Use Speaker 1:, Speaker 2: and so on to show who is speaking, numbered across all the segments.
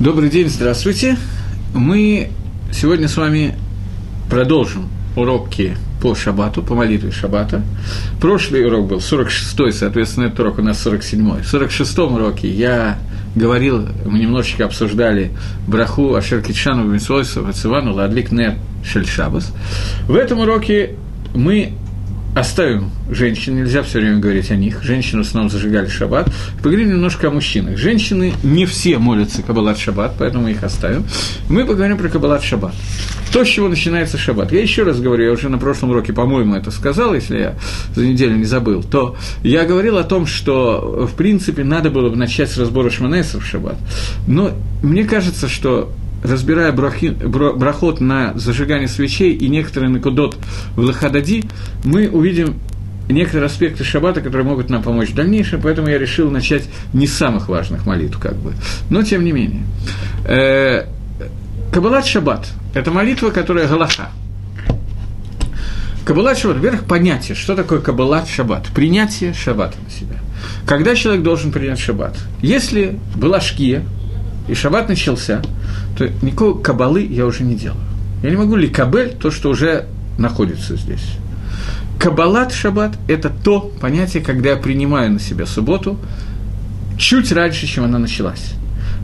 Speaker 1: Добрый день, здравствуйте. Мы сегодня с вами продолжим уроки по шабату, по молитве шабата. Прошлый урок был 46-й, соответственно, этот урок у нас 47-й. В 46-м уроке я говорил, мы немножечко обсуждали браху Ашер Китшану Бенсойсу Вацивану Ладлик Нер Шельшабас. В этом уроке мы оставим женщин, нельзя все время говорить о них. Женщины в основном зажигали шаббат. Поговорим немножко о мужчинах. Женщины не все молятся Каббалат шаббат, поэтому мы их оставим. Мы поговорим про Каббалат шаббат. То, с чего начинается шаббат. Я еще раз говорю, я уже на прошлом уроке, по-моему, это сказал, если я за неделю не забыл, то я говорил о том, что, в принципе, надо было бы начать с разбора Шманеса в шаббат. Но мне кажется, что разбирая брахи, брахот на зажигание свечей и некоторые накудот в Лахадади, мы увидим некоторые аспекты шаббата, которые могут нам помочь в дальнейшем, поэтому я решил начать не с самых важных молитв, как бы. Но тем не менее. Э, Кабалат шаббат – это молитва, которая галаха. Кабалат шаббат, во-первых, понятие, что такое кабалат шаббат, принятие шаббата на себя. Когда человек должен принять шаббат? Если была шкия, и шаббат начался, то никакой кабалы я уже не делаю. Я не могу ли кабель то, что уже находится здесь. Кабалат шаббат – это то понятие, когда я принимаю на себя субботу чуть раньше, чем она началась.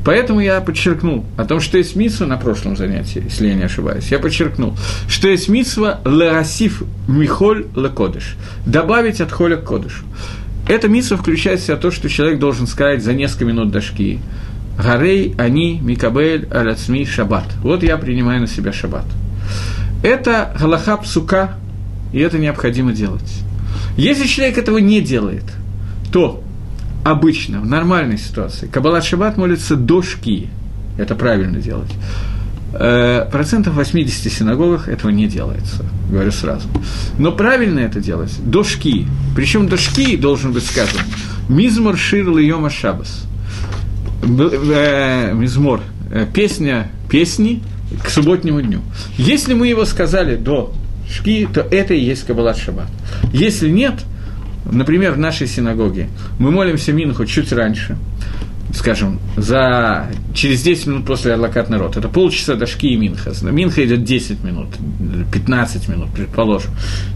Speaker 1: Поэтому я подчеркнул о том, что есть митсва на прошлом занятии, если я не ошибаюсь. Я подчеркнул, что есть митсва лерасиф михоль лекодыш. Добавить от холя к кодышу. Эта митсва включает в себя то, что человек должен сказать за несколько минут до шкии. Гарей, они, Микабель, Аляцми, Шаббат. Вот я принимаю на себя Шаббат. Это галаха псука, и это необходимо делать. Если человек этого не делает, то обычно, в нормальной ситуации, Каббалат Шаббат молится до шки. Это правильно делать. Э, процентов 80 синагогах этого не делается, говорю сразу. Но правильно это делать до шки. Причем до шки должен быть сказан Мизмор Шир Льома Шабас – э, мизмор, э, песня песни к субботнему дню. Если мы его сказали до шки, то это и есть Кабалат Шаббат. Если нет, например, в нашей синагоге мы молимся Минху чуть раньше, скажем, за, через 10 минут после Арлакат народ. Это полчаса до Шки и Минха. Минха идет 10 минут, 15 минут, предположим.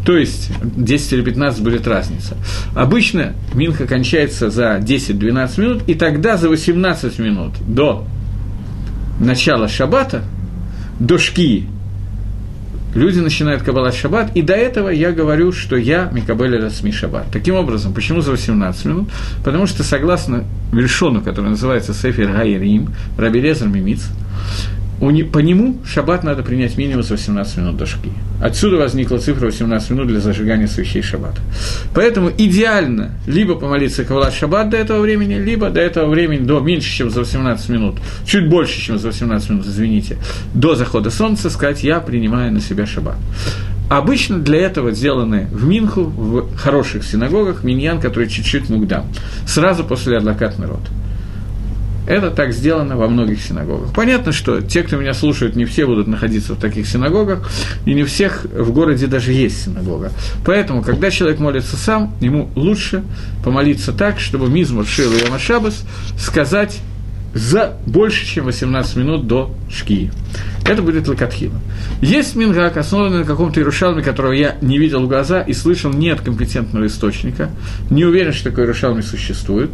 Speaker 1: То есть 10 или 15 будет разница. Обычно Минха кончается за 10-12 минут, и тогда за 18 минут до начала Шаббата, до Шки люди начинают кабалать шаббат, и до этого я говорю, что я Микабель Расми шаббат. Таким образом, почему за 18 минут? Потому что согласно вершону, который называется Сефер Гайрим, Раби Лезер Мимиц, по нему шаббат надо принять минимум за 18 минут до шки. Отсюда возникла цифра 18 минут для зажигания свечей шаббата. Поэтому идеально либо помолиться Кавалат шаббат до этого времени, либо до этого времени, до меньше, чем за 18 минут, чуть больше, чем за 18 минут, извините, до захода солнца сказать «я принимаю на себя шаббат». Обычно для этого сделаны в Минху, в хороших синагогах, миньян, который чуть-чуть мугдам, сразу после Адлакат народ. Это так сделано во многих синагогах. Понятно, что те, кто меня слушают, не все будут находиться в таких синагогах, и не всех в городе даже есть синагога. Поэтому, когда человек молится сам, ему лучше помолиться так, чтобы Мизмур Шил и Ямашабас сказать за больше, чем 18 минут до шкии. Это будет лакатхила. Есть мингак, основанный на каком-то Иерушалме, которого я не видел в глаза и слышал не от компетентного источника. Не уверен, что такой Иерушалме существует,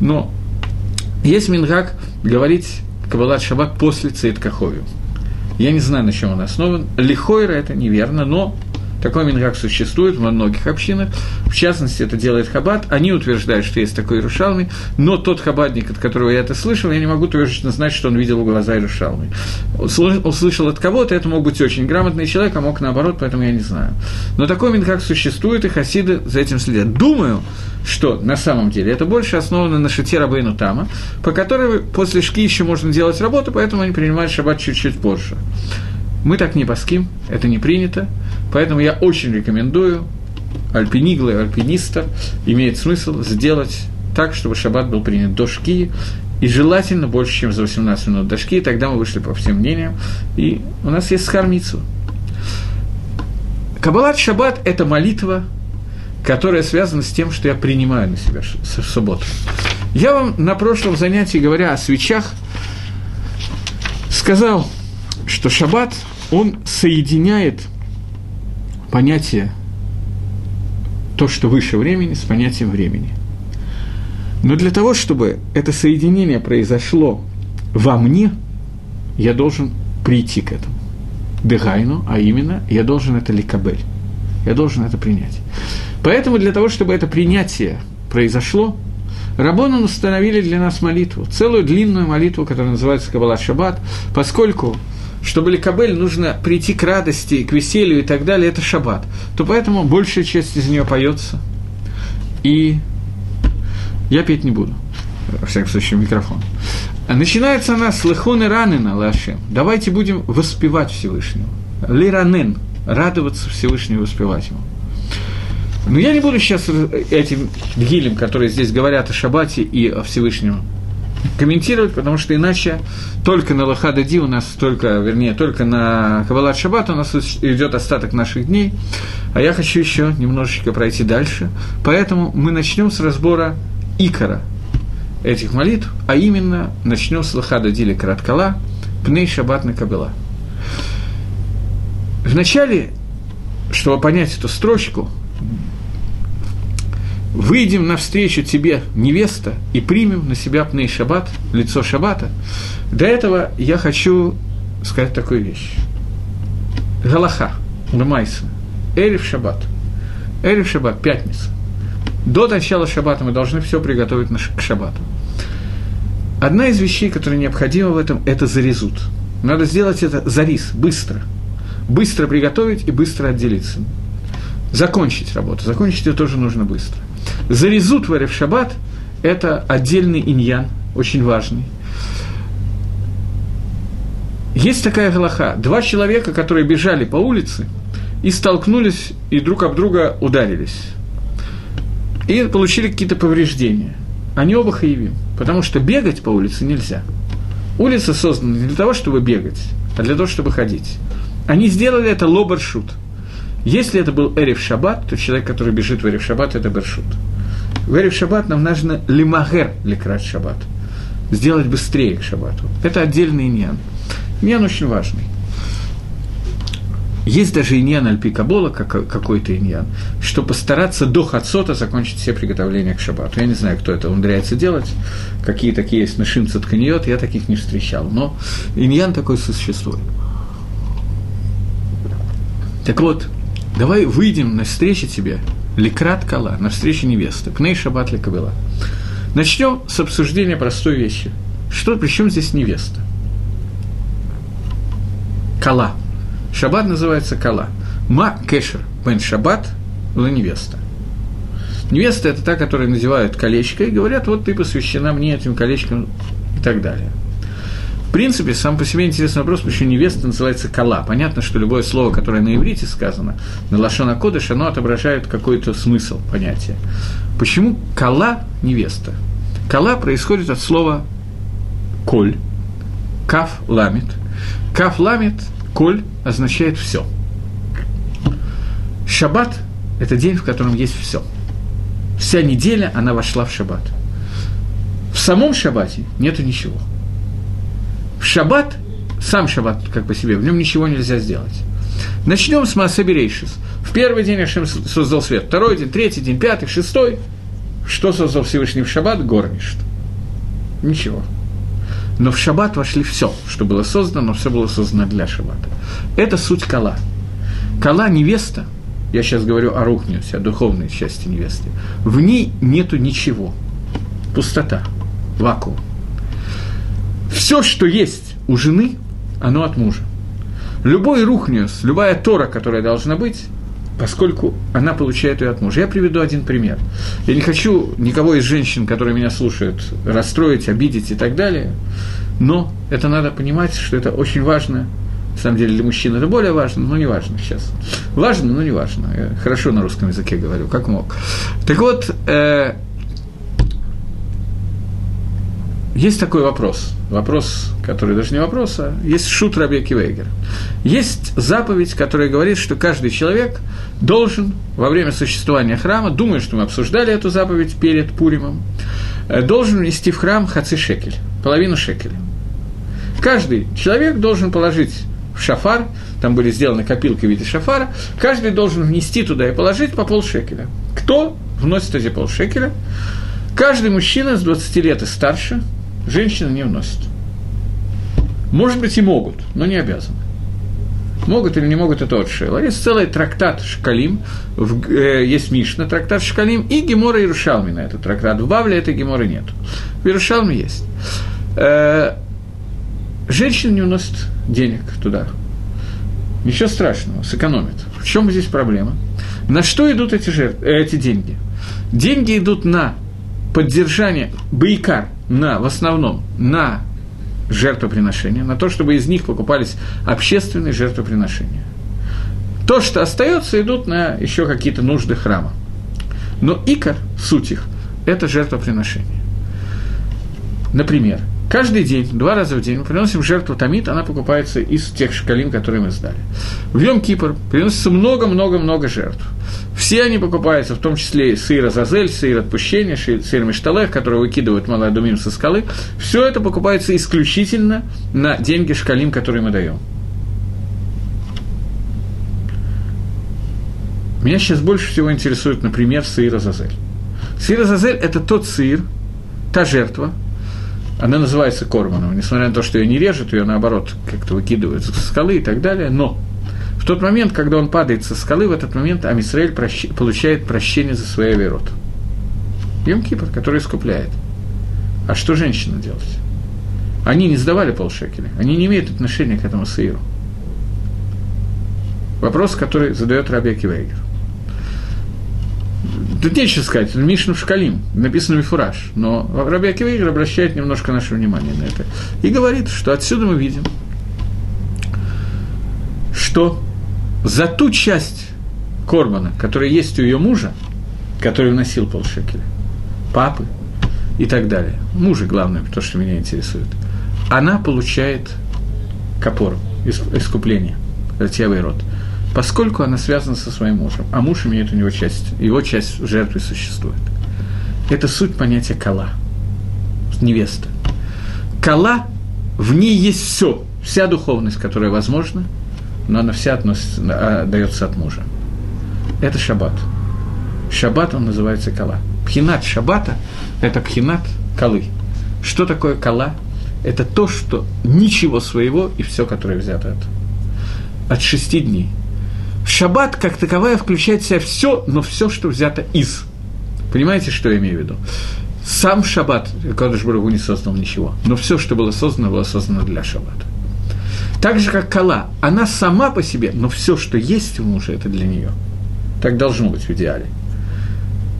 Speaker 1: но есть Мингак говорить Кабалат Шаббат после Цейт Каховию. Я не знаю, на чем он основан. Лихойра это неверно, но такой мингак существует во многих общинах, в частности, это делает Хабад. Они утверждают, что есть такой Иерушалми, но тот хабадник, от которого я это слышал, я не могу точно знать, что он видел в глаза Иерушалми. Услышал от кого-то, это мог быть очень грамотный человек, а мог наоборот, поэтому я не знаю. Но такой мингак существует, и хасиды за этим следят. Думаю, что на самом деле это больше основано на шите Рабейну Тама, по которой после шки еще можно делать работу, поэтому они принимают шаббат чуть-чуть позже. Мы так не паским, это не принято, поэтому я очень рекомендую альпиниглы, альпиниста, имеет смысл сделать так, чтобы шаббат был принят до шки, и желательно больше, чем за 18 минут до шки, тогда мы вышли по всем мнениям, и у нас есть схармицу. Кабалат шаббат – это молитва, которая связана с тем, что я принимаю на себя в субботу. Я вам на прошлом занятии, говоря о свечах, сказал, что шаббат, он соединяет понятие то, что выше времени, с понятием времени. Но для того, чтобы это соединение произошло во мне, я должен прийти к этому. Дегайну, а именно, я должен это ликабель. Я должен это принять. Поэтому для того, чтобы это принятие произошло, Рабону установили для нас молитву, целую длинную молитву, которая называется Каббала Шаббат, поскольку чтобы Ликабель нужно прийти к радости, к веселью и так далее, это шаббат, то поэтому большая часть из нее поется. И я петь не буду, во всяком случае, микрофон. Начинается она с лыхон и ранена, Лашем. Давайте будем воспевать Всевышнего. Лиранен, радоваться Всевышнему воспевать Ему. Но я не буду сейчас этим гилем, которые здесь говорят о Шабате и о Всевышнем, комментировать, потому что иначе только на Лохада Ди у нас только, вернее, только на Кабалат Шаббат у нас идет остаток наших дней, а я хочу еще немножечко пройти дальше. Поэтому мы начнем с разбора Икора этих молитв, а именно начнем с Лохада Дили Караткала, Пней Шаббат на Кабела. Вначале, чтобы понять эту строчку, выйдем навстречу тебе, невеста, и примем на себя пней шаббат, лицо шаббата, до этого я хочу сказать такую вещь. Галаха, Лемайса, Эриф шаббат. Эриф шаббат, пятница. До начала шаббата мы должны все приготовить к шаббату. Одна из вещей, которая необходима в этом, это зарезут. Надо сделать это зарис, быстро. Быстро приготовить и быстро отделиться. Закончить работу. Закончить ее тоже нужно быстро. Зарезут в Шаббат – это отдельный иньян, очень важный. Есть такая галаха. Два человека, которые бежали по улице и столкнулись, и друг об друга ударились. И получили какие-то повреждения. Они оба хаевим, потому что бегать по улице нельзя. Улица создана не для того, чтобы бегать, а для того, чтобы ходить. Они сделали это лобаршут – если это был Эриф Шаббат, то человек, который бежит в Эриф Шаббат, это Бершут. В Эриф Шаббат нам нужно лимагер ликрат Шаббат. Сделать быстрее к Шаббату. Это отдельный иньян. Иньян очень важный. Есть даже иньян альпи кабола, как, какой-то иньян, что постараться до хацота закончить все приготовления к шаббату. Я не знаю, кто это умудряется делать, какие такие есть нашим тканиот, я таких не встречал, но иньян такой существует. Так вот, давай выйдем на встречу тебе, ликрат кала, на встречу невесты, пней шаббат ликабела. Начнем с обсуждения простой вещи. Что, при чем здесь невеста? Кала. Шаббат называется кала. Ма кешер бен шаббат была невеста. Невеста – это та, которая надевают колечко и говорят, вот ты посвящена мне этим колечком и так далее – принципе, сам по себе интересный вопрос, почему невеста называется кала. Понятно, что любое слово, которое на иврите сказано, на лошона кодыш, оно отображает какой-то смысл понятия. Почему кала – невеста? Кала происходит от слова коль, каф ламит. Каф ламит, коль означает все. Шаббат – это день, в котором есть все. Вся неделя, она вошла в шаббат. В самом шаббате нету ничего – в шаббат, сам шаббат как по себе, в нем ничего нельзя сделать. Начнем с Берейшис. В первый день Ашем создал свет, второй день, третий день, пятый, шестой. Что создал Всевышний в шаббат? Горништ. Ничего. Но в шаббат вошли все, что было создано, но все было создано для шаббата. Это суть кала. Кала – невеста, я сейчас говорю о рухнюсе, о духовной части невесты, в ней нету ничего. Пустота, вакуум. Все, что есть у жены, оно от мужа. Любой рухнес, любая тора, которая должна быть, поскольку она получает ее от мужа. Я приведу один пример. Я не хочу никого из женщин, которые меня слушают, расстроить, обидеть и так далее, но это надо понимать, что это очень важно. На самом деле для мужчин это более важно, но не важно сейчас. Важно, но не важно. Я хорошо на русском языке говорю, как мог. Так вот, э, есть такой вопрос, вопрос, который даже не вопрос, а есть шут Раби Кивейгер. Есть заповедь, которая говорит, что каждый человек должен во время существования храма, думаю, что мы обсуждали эту заповедь перед Пуримом, э, должен внести в храм хаци шекель, половину шекеля. Каждый человек должен положить в шафар, там были сделаны копилки в виде шафара, каждый должен внести туда и положить по полшекеля. Кто вносит эти полшекеля? Каждый мужчина с 20 лет и старше, женщина не вносит. Может быть, и могут, но не обязаны. Могут или не могут, это от Шела. Есть целый трактат Шкалим, в, э, есть Мишна, трактат Шкалим, и Гемора Иерушалми на этот трактат. В Бавле этой Геморы нет. В Иерушалме есть. Э, женщина не уносит денег туда. Ничего страшного, сэкономит. В чем здесь проблема? На что идут эти, жертв, э, эти деньги? Деньги идут на поддержание, байкар, на, в основном, на жертвоприношения, на то, чтобы из них покупались общественные жертвоприношения. То, что остается, идут на еще какие-то нужды храма. Но икор, суть их, это жертвоприношение. Например, каждый день, два раза в день мы приносим жертву Тамид, она покупается из тех шкалим, которые мы сдали. В Йом Кипр приносится много-много-много жертв. Все они покупаются, в том числе сыр Азазель, сыр отпущения, сыр Мешталех, который выкидывают Маладумим со скалы. Все это покупается исключительно на деньги шкалим, которые мы даем. Меня сейчас больше всего интересует, например, сыр Азазель. Сыр Азазель – это тот сыр, та жертва, она называется корманом, несмотря на то, что ее не режут, ее наоборот как-то выкидывают со скалы и так далее, но в тот момент, когда он падает со скалы, в этот момент Амисраэль прощ... получает прощение за свои верот. Йом Кипр, который искупляет. А что женщина делать? Они не сдавали полшекеля, они не имеют отношения к этому сыру. Вопрос, который задает Раби Кивейгер. Тут нечего сказать, Мишну Шкалим, написано Мифураж, но Раби Акивейгер обращает немножко наше внимание на это и говорит, что отсюда мы видим, что за ту часть Кормана, которая есть у ее мужа, который вносил полшекеля, папы и так далее, мужа главное, то, что меня интересует, она получает копор, искупление, Ратьявый род, поскольку она связана со своим мужем, а муж имеет у него часть, его часть жертвы существует. Это суть понятия кала, невеста. Кала, в ней есть все, вся духовность, которая возможна – но она вся относится, а, дается от мужа. Это шаббат. Шаббат, он называется кала. Пхинат шаббата – это пхинат калы. Что такое кала? Это то, что ничего своего и все, которое взято от, от шести дней. Шаббат, как таковая, включает в себя все, но все, что взято из. Понимаете, что я имею в виду? Сам шаббат, Кадыш Барагу не создал ничего, но все, что было создано, было создано для шаббата. Так же, как Кала, она сама по себе, но все, что есть у мужа, это для нее. Так должно быть в идеале.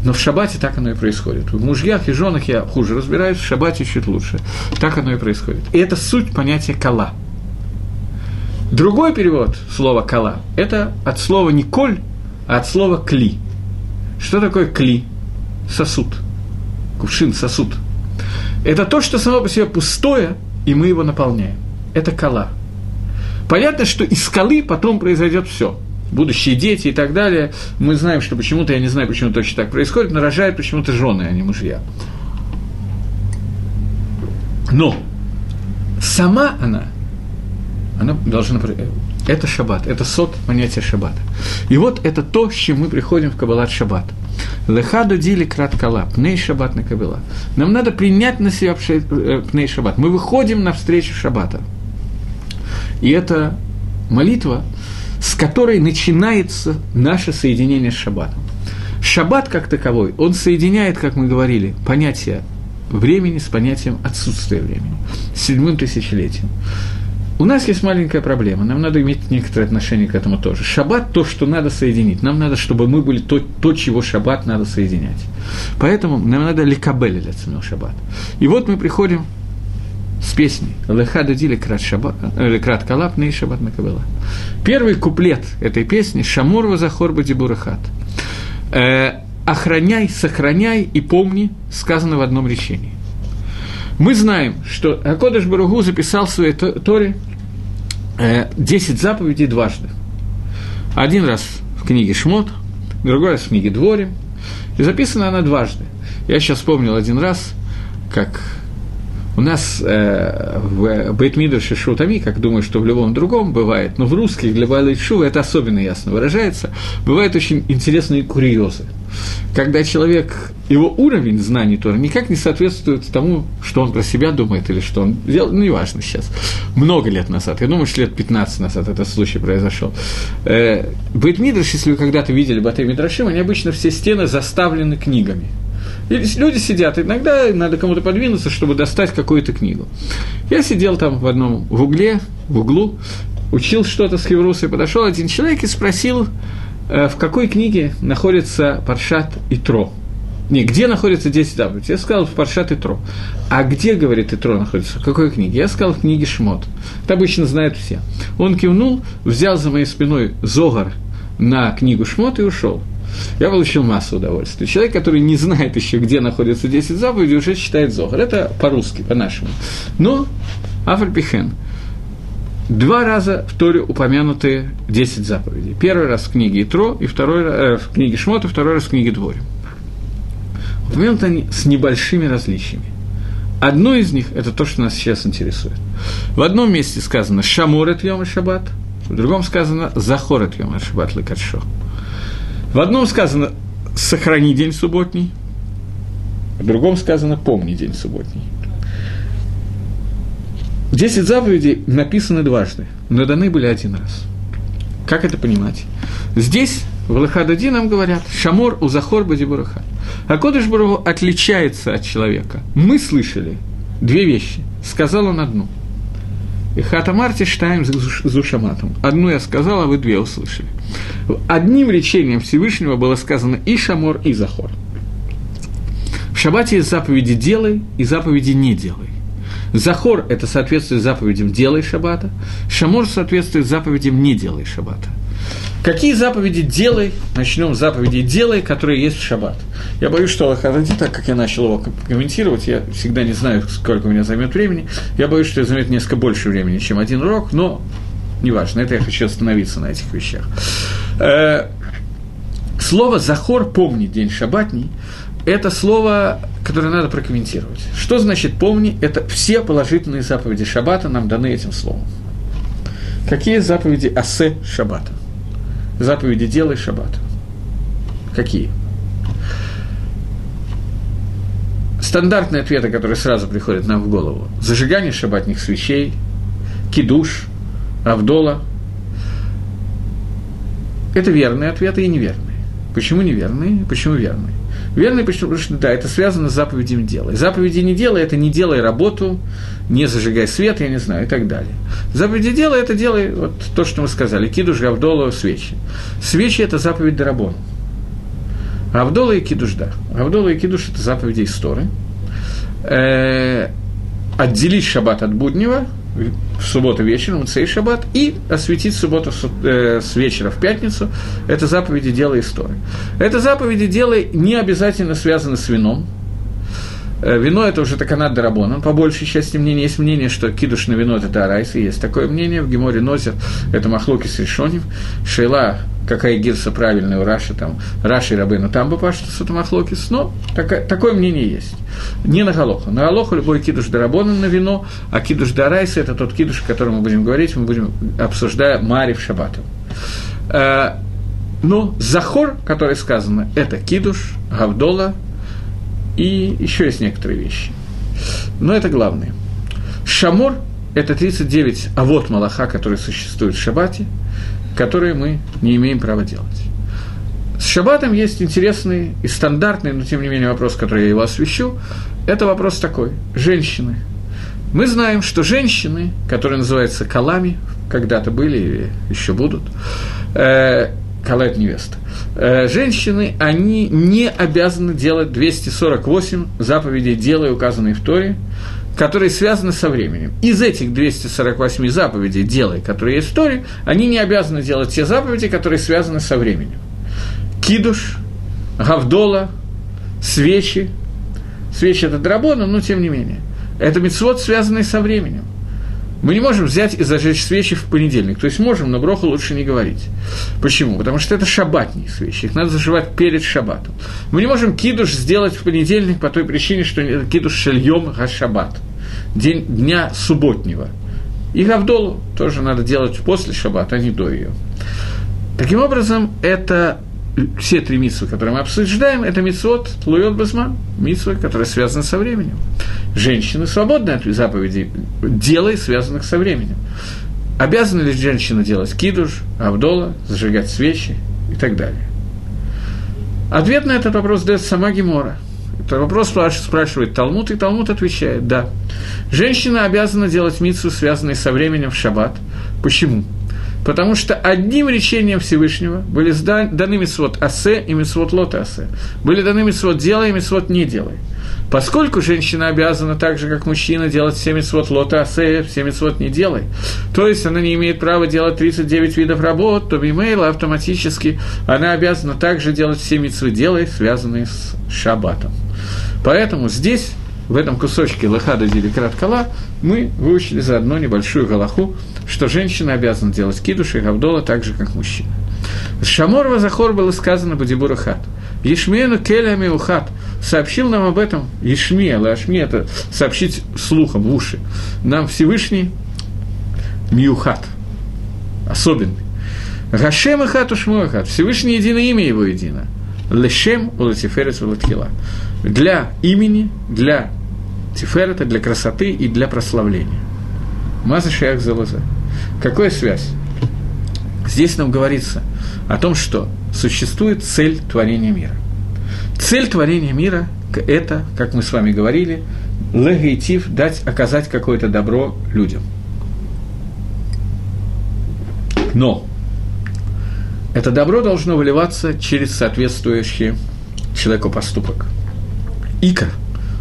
Speaker 1: Но в шаббате так оно и происходит. В мужьях и женах я хуже разбираюсь, в шаббате чуть лучше. Так оно и происходит. И это суть понятия кала. Другой перевод слова кала – это от слова не коль, а от слова кли. Что такое кли? Сосуд. Кувшин, сосуд. Это то, что само по себе пустое, и мы его наполняем. Это кала – Понятно, что из скалы потом произойдет все. Будущие дети и так далее. Мы знаем, что почему-то, я не знаю, почему точно так происходит, но рожают почему-то жены, а не мужья. Но сама она, она должна... Это шаббат, это сот понятия шаббата. И вот это то, с чем мы приходим в Кабалат шаббат. Лехаду дили крат кала, пней шаббат на кабела. Нам надо принять на себя э, пней шаббат. Мы выходим навстречу шаббата. И это молитва, с которой начинается наше соединение с шаббатом. Шаббат как таковой, он соединяет, как мы говорили, понятие времени с понятием отсутствия времени, с седьмым тысячелетием. У нас есть маленькая проблема, нам надо иметь некоторое отношение к этому тоже. Шаббат – то, что надо соединить. Нам надо, чтобы мы были то, то чего шаббат надо соединять. Поэтому нам надо ликабель для шаббат. И вот мы приходим с песней «Леха дадили крат, шаба, э, крат калап и шабат накабела». Первый куплет этой песни «Шамур вазахор бадибурахат». Э, «Охраняй, сохраняй и помни» сказано в одном речении. Мы знаем, что Акодыш Баругу записал в своей Торе э, 10 заповедей дважды. Один раз в книге Шмот, другой раз в книге Дворе. И записана она дважды. Я сейчас вспомнил один раз, как У нас э, в Бейтмидерше Шутами, как думаю, что в любом другом бывает, но в русских для Байлайт Шува это особенно ясно выражается, бывают очень интересные курьезы. Когда человек, его уровень знаний Тора никак не соответствует тому, что он про себя думает или что он делал, ну, неважно сейчас, много лет назад, я думаю, что лет 15 назад этот случай произошел. Э, Бейтмидрш, если вы когда-то видели Батэ Мидрашим, они обычно все стены заставлены книгами – люди сидят, иногда надо кому-то подвинуться, чтобы достать какую-то книгу. Я сидел там в одном в угле, в углу, учил что-то с Хевруса, и подошел один человек и спросил, э, в какой книге находится Паршат и Тро. Не, где находится 10 заповедей? Я сказал, в Паршат и Тро. А где, говорит, Тро находится? В какой книге? Я сказал, в книге Шмот. Это обычно знают все. Он кивнул, взял за моей спиной Зогар на книгу Шмот и ушел. Я получил массу удовольствия. Человек, который не знает еще, где находятся 10 заповедей, уже читает Зохар. Это по-русски, по-нашему. Но Афальпихен. Два раза в Торе упомянуты 10 заповедей. Первый раз в книге Итро, и второй э, в книге Шмот, и второй раз в книге Дворе. Упомянуты они с небольшими различиями. Одно из них – это то, что нас сейчас интересует. В одном месте сказано «Шаморет йом и шаббат», в другом сказано «Захорет йом и шаббат лекаршо». В одном сказано «сохрани день субботний», в другом сказано «помни день субботний». Десять заповедей написаны дважды, но даны были один раз. Как это понимать? Здесь в Лахадади нам говорят «Шамор у Захор Бадибураха». А Кодыш отличается от человека. Мы слышали две вещи. Сказал он одну – и Хатамарти штаем зушаматом. Одну я сказал, а вы две услышали. Одним речением Всевышнего было сказано и Шамор, и Захор. В шаббате есть заповеди «делай» и заповеди «не делай». Захор – это соответствует заповедям «делай шаббата», Шамор соответствует заповедям «не делай шаббата». Какие заповеди делай? Начнем с заповедей делай, которые есть в шаббат. Я боюсь, что Аллахаради, так как я начал его комментировать, я всегда не знаю, сколько у меня займет времени. Я боюсь, что это займет несколько больше времени, чем один урок, но неважно, это я хочу остановиться на этих вещах. Э, слово «захор» – «помни день шаббатний» – это слово, которое надо прокомментировать. Что значит «помни»? Это все положительные заповеди шаббата нам даны этим словом. Какие заповеди асе шаббата? Заповеди делай шаббат. Какие? Стандартные ответы, которые сразу приходят нам в голову. Зажигание шаббатных свечей, кидуш, авдола. Это верные ответы и неверные. Почему неверные? Почему верные? Верный, потому что да, это связано с заповедями дела. заповеди не делай, это не делай работу, не зажигай свет, я не знаю, и так далее. Заповеди дела – это делай вот то, что мы сказали, кидуш, гавдола, свечи. Свечи – это заповедь Дарабона. Авдола и кидуш, да. Авдола и кидуш – это заповеди истории. Э, отделить шаббат от буднего – в субботу вечером, цей шаббат, и осветить субботу э, с вечера в пятницу. Это заповеди дела истории. Это заповеди дела не обязательно связаны с вином. Э, вино – это уже таканат дарабон. По большей части мнения есть мнение, что кидуш на вино – это арайс, и есть такое мнение. В Геморе Нозер – это махлоки с решоним. Шейла какая гирса правильная у Раши, там, Раши и Рабейну там бы пашет Сатамахлокис, но такое, такое мнение есть. Не на Галоху. На Галоху любой кидуш дарабона на вино, а кидуш дарайса – это тот кидуш, о котором мы будем говорить, мы будем обсуждая Мари в Шабату. Э, ну, Захор, который сказано, это кидуш, Гавдола, и еще есть некоторые вещи. Но это главное. Шамор – это 39 а вот Малаха, который существует в Шабате – которые мы не имеем права делать. С шаббатом есть интересный и стандартный, но тем не менее вопрос, который я его освещу. Это вопрос такой. Женщины. Мы знаем, что женщины, которые называются калами, когда-то были или еще будут, э, кала – невеста, женщины, они не обязаны делать 248 заповедей дела, указанные в Торе, которые связаны со временем. Из этих 248 заповедей «делай», которые есть в Торе, они не обязаны делать те заповеди, которые связаны со временем. Кидуш, Гавдола, свечи. Свечи – это драбона, но тем не менее. Это мецвод, связанный со временем. Мы не можем взять и зажечь свечи в понедельник. То есть можем, но броху лучше не говорить. Почему? Потому что это шаббатные свечи. Их надо заживать перед шаббатом. Мы не можем кидуш сделать в понедельник по той причине, что кидуш шельем га шаббат. день, дня субботнего. И Гавдолу тоже надо делать после шаббата, а не до ее. Таким образом, это все три митсвы, которые мы обсуждаем, это митсвот Луйот Базман, митсвы, которые связаны со временем. Женщины свободны от заповедей, делай, связанных со временем. Обязана ли женщина делать кидуш, абдола, зажигать свечи и так далее? Ответ на этот вопрос дает сама Гемора. Это вопрос спрашивает Талмуд, и Талмуд отвечает, да. Женщина обязана делать митсу, связанные со временем в шаббат. Почему? Потому что одним речением Всевышнего были даны митсвот асе и митсвот лот асе. Были даны митсвот делай и митсвот не делай. Поскольку женщина обязана так же, как мужчина, делать все митцвот лота асе, все митцвот не делай, то есть она не имеет права делать 39 видов работ, то бимейла автоматически она обязана также делать все митцвы делай, связанные с шаббатом. Поэтому здесь, в этом кусочке Лахада Диликрат Кала, мы выучили заодно небольшую галаху, что женщина обязана делать кидуш и гавдола так же, как мужчина. Шамор Вазахор было сказано Бадибура Хат. Ешмену Келями Ухат сообщил нам об этом Ешме, Лашме – это сообщить слухом в уши. Нам Всевышний Миухат, особенный. Гашем и хат ушмой хат. Всевышний единое имя его едино. Лешем улатиферец улатхила. Для имени, для тиферета, для красоты и для прославления. Маза шеях залаза. Какая связь? Здесь нам говорится о том, что существует цель творения мира. Цель творения мира – это, как мы с вами говорили, легейтив, дать, оказать какое-то добро людям. Но это добро должно выливаться через соответствующий человеку поступок. Ика,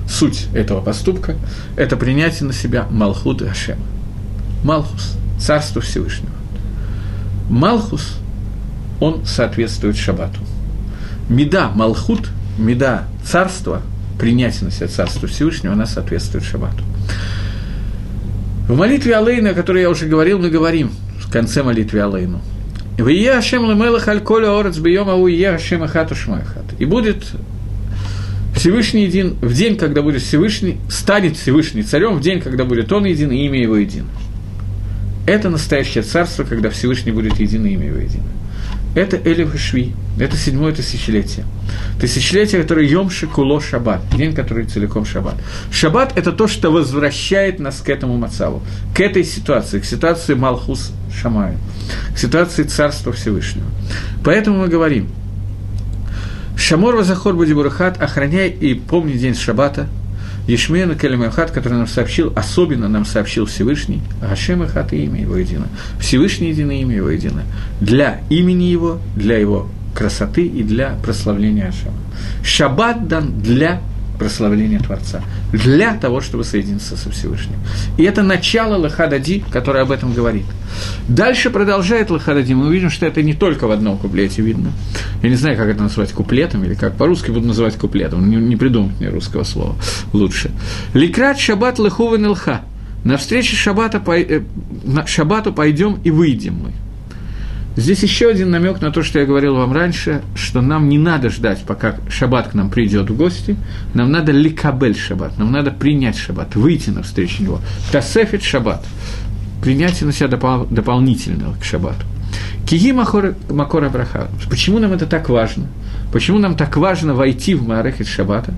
Speaker 1: суть этого поступка – это принятие на себя Малхут Ашема. Малхус – Царство Всевышнего. Малхус, он соответствует Шабату. Меда Малхут, меда царства, принятие на себя царства Всевышнего, она соответствует Шабату. В молитве Алейна, о которой я уже говорил, мы говорим в конце молитвы Алейну. «Вия Ашем лемелах аль коля орец бьем ау ия Ашем ахату шмайхат». И будет Всевышний един, в день, когда будет Всевышний, станет Всевышний царем, в день, когда будет он един, и имя его едино. Это настоящее царство, когда Всевышний будет един, и имя его едино. Это Элев и Шви, это седьмое тысячелетие. Тысячелетие, которое Йом Шикуло Шаббат, день, который целиком Шаббат. Шаббат – это то, что возвращает нас к этому Мацаву, к этой ситуации, к ситуации Малхус Шамая, к ситуации Царства Всевышнего. Поэтому мы говорим, Шамор Вазахор Будибурахат, охраняй и помни день Шаббата – Ешмена Келемахат, который нам сообщил, особенно нам сообщил Всевышний, Гашем Хат и имя его едино. Всевышний единое имя его едино. Для имени его, для его красоты и для прославления Ашема. Шаббат дан для прославления Творца, для того, чтобы соединиться со Всевышним. И это начало Лахадади, которое об этом говорит. Дальше продолжает Лахадади, мы увидим, что это не только в одном куплете видно. Я не знаю, как это назвать куплетом, или как по-русски буду называть куплетом, не, не придумать мне русского слова лучше. Ликрат шаббат лыхувен илха. На встрече шаббата, э, шаббату пойдем и выйдем мы. Здесь еще один намек на то, что я говорил вам раньше, что нам не надо ждать, пока шаббат к нам придет в гости, нам надо ликабель шаббат, нам надо принять шаббат, выйти навстречу него. Тасефит шаббат, принятие на себя допол- дополнительного к шаббату. Киги Макора Браха. Почему нам это так важно? Почему нам так важно войти в Маарехет Шаббата?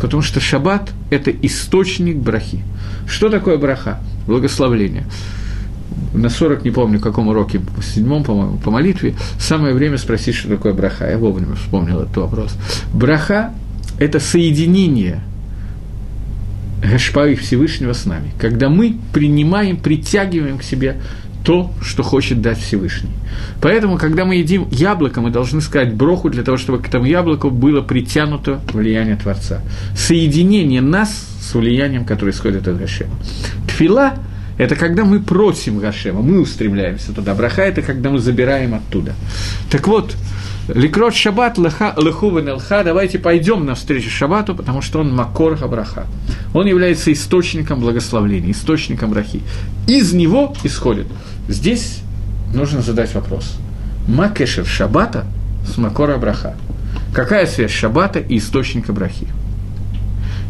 Speaker 1: Потому что Шаббат – это источник брахи. Что такое браха? Благословление на 40, не помню, в каком уроке, в седьмом, по-моему, по молитве, самое время спросить, что такое браха. Я вовремя вспомнил этот вопрос. Браха – это соединение Гашпары Всевышнего с нами, когда мы принимаем, притягиваем к себе то, что хочет дать Всевышний. Поэтому, когда мы едим яблоко, мы должны сказать броху для того, чтобы к этому яблоку было притянуто влияние Творца. Соединение нас с влиянием, которое исходит от Гашема. Тфила – это когда мы просим Гашема, мы устремляемся туда. Браха – это когда мы забираем оттуда. Так вот, Ликрот Шаббат Лехувен Элха, давайте пойдем навстречу Шаббату, потому что он Макор Хабраха. Он является источником благословления, источником брахи. Из него исходит. Здесь нужно задать вопрос. Макешер Шаббата с Макора Браха. Какая связь Шаббата и источника брахи?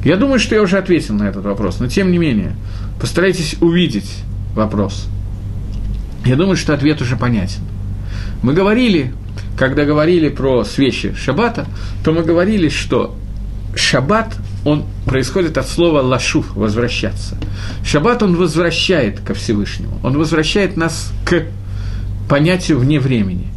Speaker 1: Я думаю, что я уже ответил на этот вопрос, но тем не менее, постарайтесь увидеть вопрос. Я думаю, что ответ уже понятен. Мы говорили, когда говорили про свечи шаббата, то мы говорили, что шаббат, он происходит от слова лашуф, возвращаться. Шаббат, он возвращает ко Всевышнему, он возвращает нас к понятию вне времени,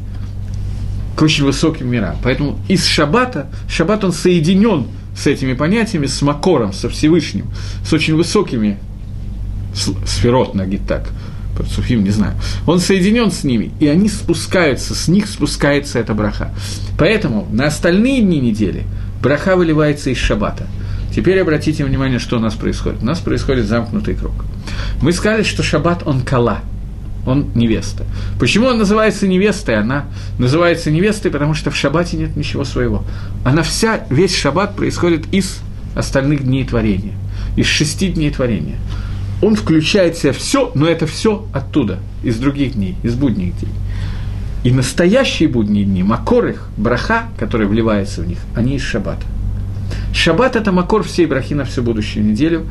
Speaker 1: к очень высоким мирам. Поэтому из шаббата, шаббат, он соединен с этими понятиями, с Макором, со Всевышним, с очень высокими сферот, нагид так, Суфим, не знаю. Он соединен с ними, и они спускаются, с них спускается эта браха. Поэтому на остальные дни недели браха выливается из шаббата. Теперь обратите внимание, что у нас происходит. У нас происходит замкнутый круг. Мы сказали, что шаббат, он кала, он невеста. Почему он называется невестой? Она называется невестой, потому что в шаббате нет ничего своего. Она вся, весь шаббат происходит из остальных дней творения, из шести дней творения он включает в себя все, но это все оттуда, из других дней, из будних дней. И настоящие будние дни, макор их, браха, который вливается в них, они из шаббата. Шаббат – это макор всей брахи на всю будущую неделю,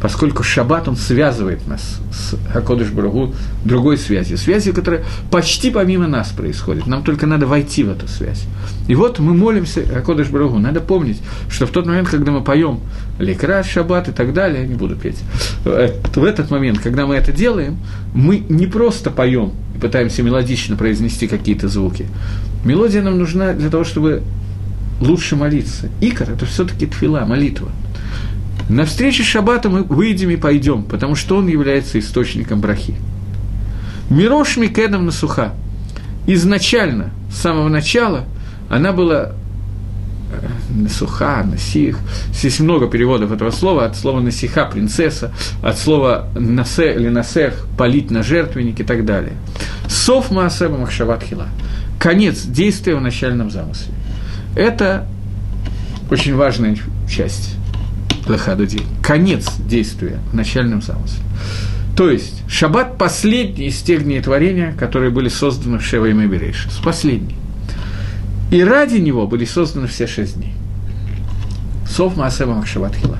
Speaker 1: поскольку шаббат, он связывает нас с Хакодыш Барагу другой связью, связью, которая почти помимо нас происходит. Нам только надо войти в эту связь. И вот мы молимся Хакодыш Барагу. Надо помнить, что в тот момент, когда мы поем Лекра, Шаббат и так далее, я не буду петь, э, в этот момент, когда мы это делаем, мы не просто поем и пытаемся мелодично произнести какие-то звуки. Мелодия нам нужна для того, чтобы лучше молиться. Икор – это все-таки тфила, молитва. На встрече Шаббата мы выйдем и пойдем, потому что он является источником брахи. Мирош Микедом Насуха. Изначально, с самого начала, она была э, насуха, насих. Здесь много переводов этого слова, от слова насиха – принцесса, от слова насе или насех – полить на жертвенник и так далее. Сов Маасеба Махшаватхила. Конец действия в начальном замысле. Это очень важная часть Лахадуди. Конец действия в начальном замысле. То есть, шаббат – последний из тех дней творения, которые были созданы в Шева и Меберейшис. Последний. И ради него были созданы все шесть дней. Сов Махшабат Хила.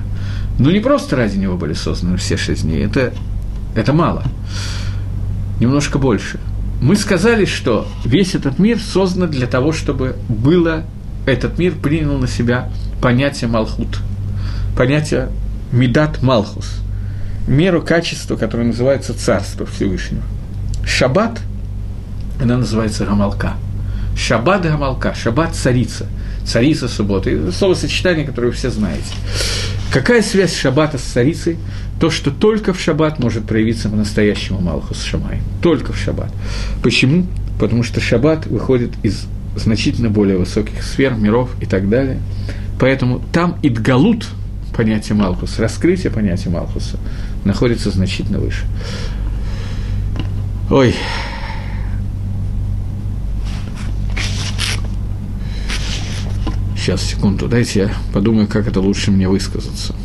Speaker 1: Но не просто ради него были созданы все шесть дней, это, это мало. Немножко больше. Мы сказали, что весь этот мир создан для того, чтобы было этот мир принял на себя понятие Малхут, понятие Медат Малхус, меру качества, которое называется Царство Всевышнего. Шаббат, она называется Гамалка. Шаббат Гамалка, Шаббат царица, царица субботы. Словосочетание, которое вы все знаете. Какая связь Шаббата с царицей? То, что только в Шаббат может проявиться по-настоящему Малхус Шамай. Только в Шаббат. Почему? Потому что Шаббат выходит из значительно более высоких сфер, миров и так далее. Поэтому там Идгалут, понятие Малхуса, раскрытие понятия Малхуса, находится значительно выше. Ой, Сейчас, секунду, дайте я подумаю, как это лучше мне высказаться.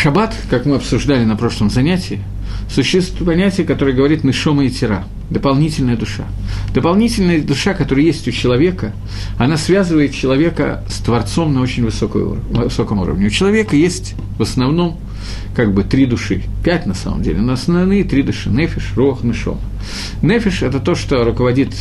Speaker 1: Шаббат, как мы обсуждали на прошлом занятии, существует понятие, которое говорит «нышома и тира» – дополнительная душа. Дополнительная душа, которая есть у человека, она связывает человека с Творцом на очень высоком уровне. У человека есть в основном как бы три души, пять на самом деле, но основные три души – нефиш, рох, нишома. Нефиш – это то, что руководит,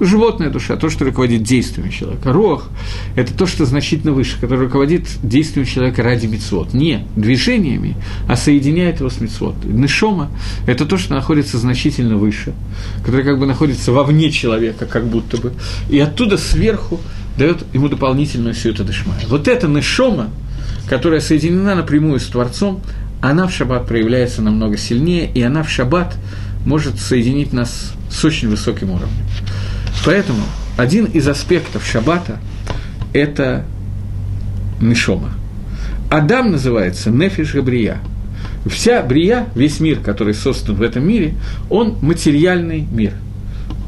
Speaker 1: животная душа, то, что руководит действиями человека. Рох – это то, что значительно выше, которое руководит действием человека ради мецвод. Не движениями, а соединяет его с мецвод. Нишома – это то, что находится значительно выше, которое как бы находится вовне человека, как будто бы, и оттуда сверху дает ему дополнительную всю эту дышмаю. Вот это нишома, которая соединена напрямую с Творцом, она в шаббат проявляется намного сильнее, и она в шаббат может соединить нас с очень высоким уровнем. Поэтому один из аспектов шаббата – это Мишома. Адам называется Нефиш Габрия. Вся Брия, весь мир, который создан в этом мире, он материальный мир.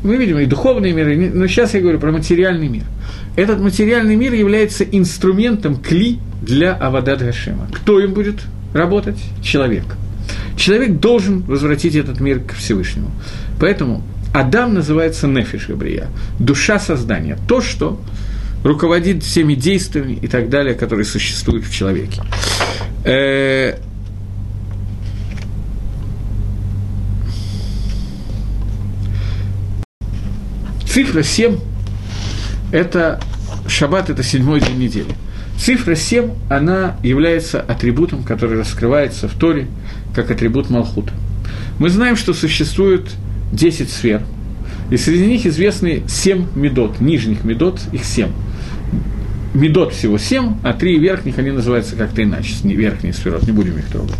Speaker 1: Мы видим и духовный мир, но сейчас я говорю про материальный мир. Этот материальный мир является инструментом кли для Авадат Гашема. Кто им будет работать? Человек. Человек должен возвратить этот мир к Всевышнему. Поэтому Адам называется Нефиш Габрия, душа создания, то, что руководит всеми действиями и так далее, которые существуют в человеке. Э, цифра 7 – это шаббат, это седьмой день недели. Цифра 7, она является атрибутом, который раскрывается в Торе как атрибут Малхута. Мы знаем, что существует 10 сфер, и среди них известны 7 медот, нижних медот, их 7. Медот всего 7, а три верхних, они называются как-то иначе, верхние сферы, не будем их трогать.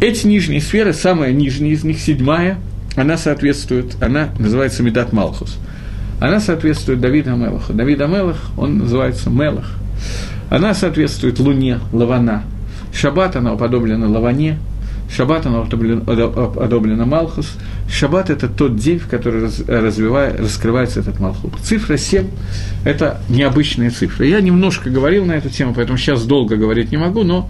Speaker 1: Эти нижние сферы, самая нижняя из них, седьмая, она соответствует, она называется Медат Малхус. Она соответствует Давиду Амелаху. Давид Амелах, он называется Мелах. Она соответствует Луне, Лавана. Шаббат, она уподоблена Лаване, Шаббат, оно одобрено Малхус. Шаббат – это тот день, в который развивая, раскрывается этот Малхут. Цифра 7 – это необычная цифра. Я немножко говорил на эту тему, поэтому сейчас долго говорить не могу, но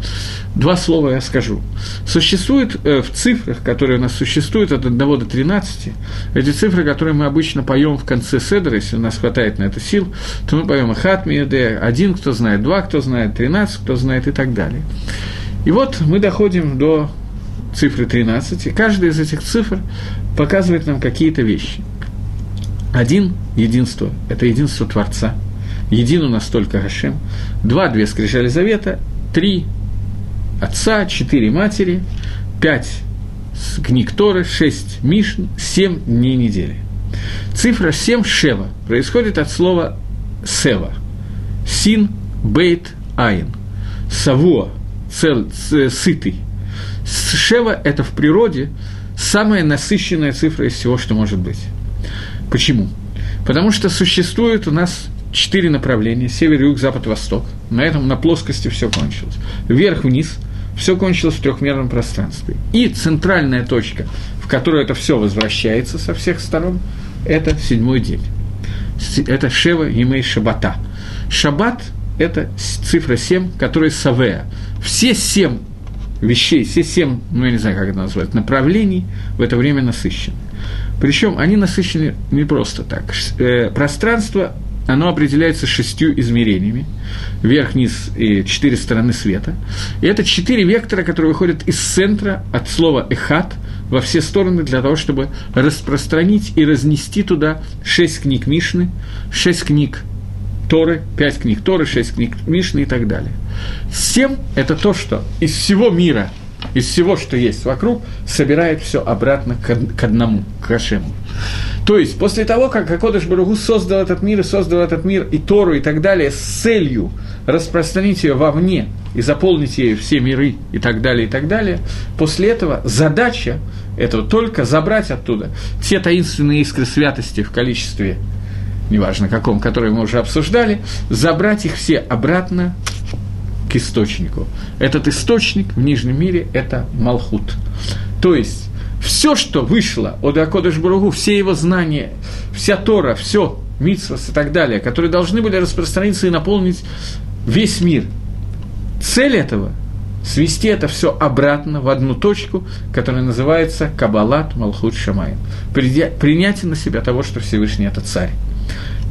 Speaker 1: два слова я скажу. Существует э, в цифрах, которые у нас существуют от 1 до 13, эти цифры, которые мы обычно поем в конце Седра, если у нас хватает на это сил, то мы поем Ахат Миеде, один, кто знает, два, кто знает, 13, кто знает и так далее. И вот мы доходим до цифры 13, и каждая из этих цифр показывает нам какие-то вещи. Один – единство, это единство Творца. Един у нас только Гашем. Два – две скрижали завета. Три – отца, четыре – матери. Пять – книг Торы, шесть – Мишн, семь – дней недели. Цифра семь – Шева происходит от слова Сева. Син, Бейт, Айн. Савуа, цел, сытый. Шева – это в природе самая насыщенная цифра из всего, что может быть. Почему? Потому что существует у нас четыре направления – север, юг, запад, восток. На этом, на плоскости все кончилось. Вверх-вниз – все кончилось в трехмерном пространстве. И центральная точка, в которую это все возвращается со всех сторон – это седьмой день. Это Шева Емей Шабата. Шаббат – это цифра 7, которая Савея. Все семь вещей, все семь, ну я не знаю, как это назвать, направлений в это время насыщены. Причем они насыщены не просто так. Э, пространство, оно определяется шестью измерениями. Вверх, низ и четыре стороны света. И это четыре вектора, которые выходят из центра от слова «эхат», во все стороны для того, чтобы распространить и разнести туда шесть книг Мишны, шесть книг Торы, пять книг Торы, шесть книг Мишны и так далее. Семь – это то, что из всего мира, из всего, что есть вокруг, собирает все обратно к, одному, к Хашему. То есть, после того, как Акодыш Баругу создал этот мир, и создал этот мир, и Тору, и так далее, с целью распространить ее вовне и заполнить ею все миры, и так далее, и так далее, после этого задача этого только забрать оттуда те таинственные искры святости в количестве неважно каком, который мы уже обсуждали, забрать их все обратно к источнику. Этот источник в Нижнем мире – это Малхут. То есть, все, что вышло от Акодыш Буругу, все его знания, вся Тора, все, Митсвас и так далее, которые должны были распространиться и наполнить весь мир. Цель этого – свести это все обратно в одну точку, которая называется Кабалат Малхут Шамаем. Принятие на себя того, что Всевышний – это царь.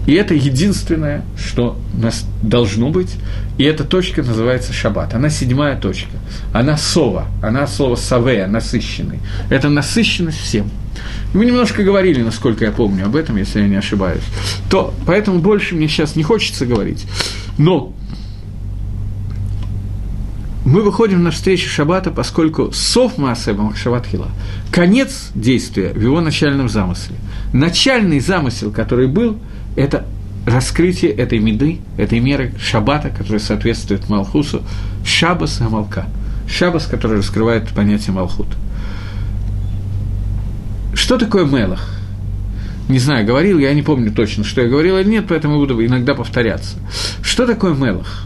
Speaker 1: И это единственное, что у нас должно быть. И эта точка называется шаббат. Она седьмая точка. Она сова. Она слово савея, насыщенный. Это насыщенность всем. Мы немножко говорили, насколько я помню об этом, если я не ошибаюсь. То, поэтому больше мне сейчас не хочется говорить. Но мы выходим на встречу Шаббата, поскольку сов Маасеба Шаббатхила – конец действия в его начальном замысле. Начальный замысел, который был – это раскрытие этой меды, этой меры шаббата, которая соответствует Малхусу, шабас Амалка. Шабас, который раскрывает понятие Малхут. Что такое Мелах? Не знаю, говорил, я не помню точно, что я говорил или нет, поэтому буду иногда повторяться. Что такое Мелах?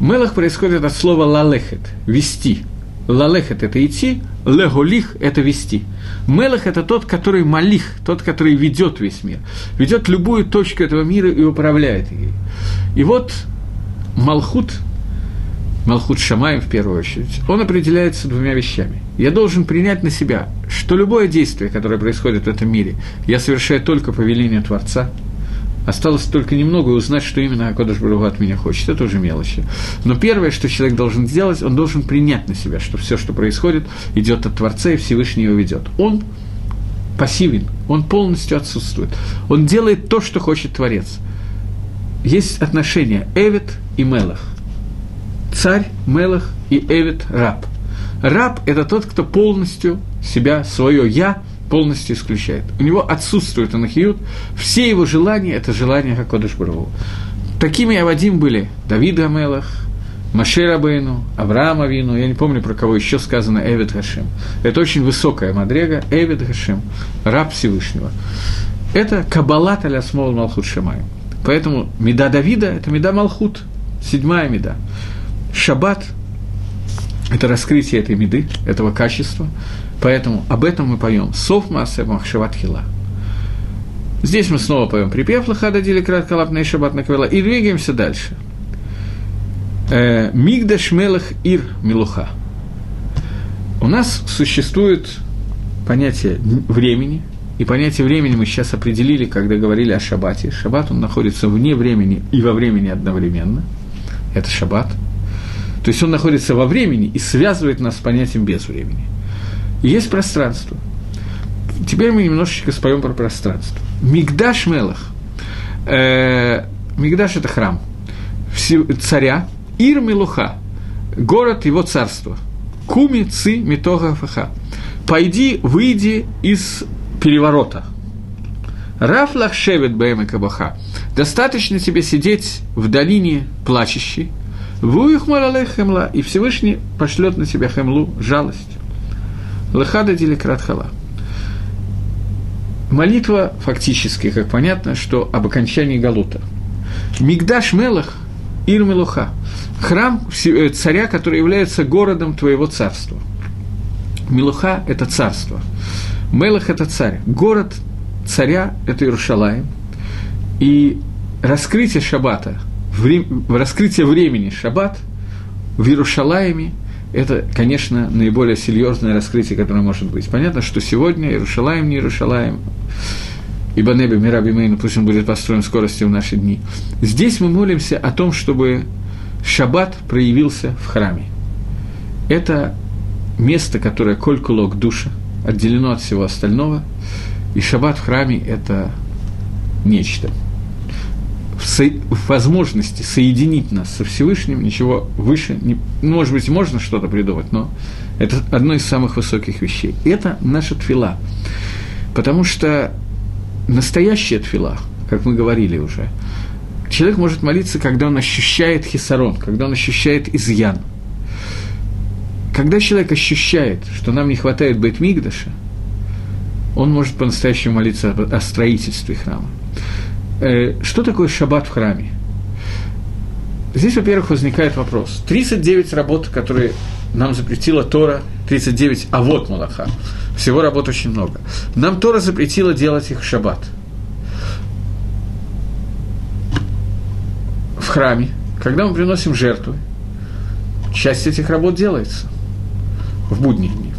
Speaker 1: Мелах происходит от слова лалехет – вести. Лалехет – это идти, леголих – это вести – Мелах – это тот, который малих, тот, который ведет весь мир, ведет любую точку этого мира и управляет ей. И вот Малхут, Малхут Шамаем в первую очередь, он определяется двумя вещами. Я должен принять на себя, что любое действие, которое происходит в этом мире, я совершаю только по велению Творца. Осталось только немного узнать, что именно Акодыш Баруга от меня хочет. Это уже мелочи. Но первое, что человек должен сделать, он должен принять на себя, что все, что происходит, идет от Творца, и Всевышний его ведет. Он пассивен, он полностью отсутствует. Он делает то, что хочет Творец. Есть отношения Эвид и Мелах. Царь, Мелах и Эвид – раб. Раб – это тот, кто полностью себя, свое «я» полностью исключает. У него отсутствует анахиют, все его желания – это желания Хакодыш Барову. Такими Авадим были Давид Амелах, Маше Рабейну, Авраам Авину, я не помню, про кого еще сказано Эвид Гашем. Это очень высокая мадрега, Эвид Гашем, раб Всевышнего. Это Кабалат аля Смол Малхут Шамай. Поэтому Меда Давида – это Меда Малхут, седьмая Меда. Шаббат – это раскрытие этой меды, этого качества. Поэтому об этом мы поем «Сов Маасе Махшават Хила». Здесь мы снова поем припев Лахада Дили Крат Калапный Шаббат Наквела и двигаемся дальше – Э, Мигдаш Мелах Ир Милуха. У нас существует понятие времени, и понятие времени мы сейчас определили, когда говорили о шаббате. Шаббат, он находится вне времени и во времени одновременно. Это шаббат. То есть он находится во времени и связывает нас с понятием без времени. Есть пространство. Теперь мы немножечко споем про пространство. Мигдаш Мелах. Э, Мигдаш – это храм царя, Ир Милуха, город его царства. Куми ци митога фаха. Пойди, выйди из переворота. Раф лахшевет бэм кабаха. Достаточно тебе сидеть в долине плачущей. Вуих хемла, и Всевышний пошлет на тебя хемлу, жалость. Лахада деликрат хала. Молитва фактически, как понятно, что об окончании Галута. Мигдаш Мелах – Ир Мелуха, храм э, царя, который является городом твоего царства. Мелуха – это царство. Мелах – это царь. Город царя – это Иерушалаем. И раскрытие шаббата, раскрытие времени шаббат в Иерушалаеме – это, конечно, наиболее серьезное раскрытие, которое может быть. Понятно, что сегодня Иерушалаем, не Иерушалаем, ибо небе Мираби Мейну, пусть он будет построен скоростью в наши дни. Здесь мы молимся о том, чтобы шаббат проявился в храме. Это место, которое коль кулок душа, отделено от всего остального, и шаббат в храме – это нечто. Со, возможности соединить нас со Всевышним ничего выше, не, может быть, можно что-то придумать, но это одно из самых высоких вещей. Это наша твила. Потому что настоящая тфила, как мы говорили уже, человек может молиться, когда он ощущает хисарон, когда он ощущает изъян. Когда человек ощущает, что нам не хватает Бейтмигдаша, он может по-настоящему молиться о строительстве храма. Э, что такое шаббат в храме? Здесь, во-первых, возникает вопрос. 39 работ, которые нам запретила Тора, 39 а вот Малаха. Всего работ очень много. Нам Тора запретила делать их в шаббат. В храме, когда мы приносим жертвы, часть этих работ делается в будние дни.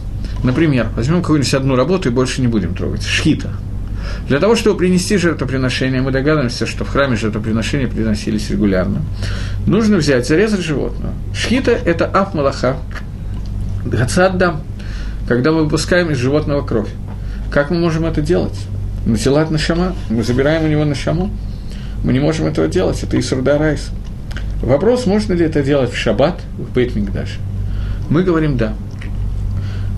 Speaker 1: Например, возьмем какую-нибудь одну работу и больше не будем трогать. Шхита. Для того, чтобы принести жертвоприношение, мы догадываемся, что в храме жертвоприношения приносились регулярно. Нужно взять, зарезать животное. Шхита – это аф малаха, гацаддам, когда мы выпускаем из животного кровь. Как мы можем это делать? Натилат на шама, мы забираем у него на шаму. Мы не можем этого делать, это Исурда Райс. Вопрос, можно ли это делать в шаббат, в Бейтмикдаше. Мы говорим «да».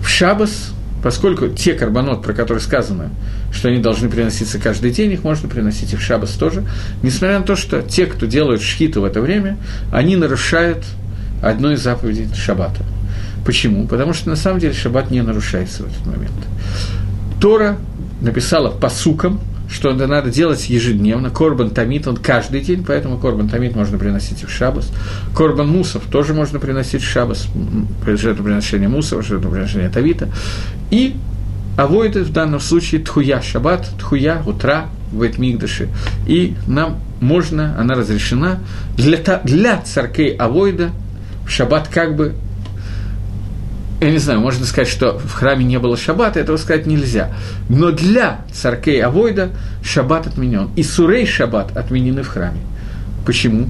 Speaker 1: В шаббас, поскольку те карбонот, про которые сказано, что они должны приноситься каждый день, их можно приносить и в шаббас тоже, несмотря на то, что те, кто делают шхиту в это время, они нарушают одну из заповедей шаббата – Почему? Потому что на самом деле шаббат не нарушается в этот момент. Тора написала по сукам, что это надо делать ежедневно. Корбан Тамит, он каждый день, поэтому Корбан Тамит можно приносить и в Шабас. Корбан Мусов тоже можно приносить в Шабас, жертвоприношение Мусова, жертвоприношение Тавита. И авойды в данном случае Тхуя Шаббат, Тхуя, утра, в Этмигдаше. И нам можно, она разрешена для, для царкей авойда в шаббат как бы я не знаю, можно сказать, что в храме не было шаббата, этого сказать нельзя. Но для царкей Авойда шаббат отменен. И сурей шаббат отменены в храме. Почему?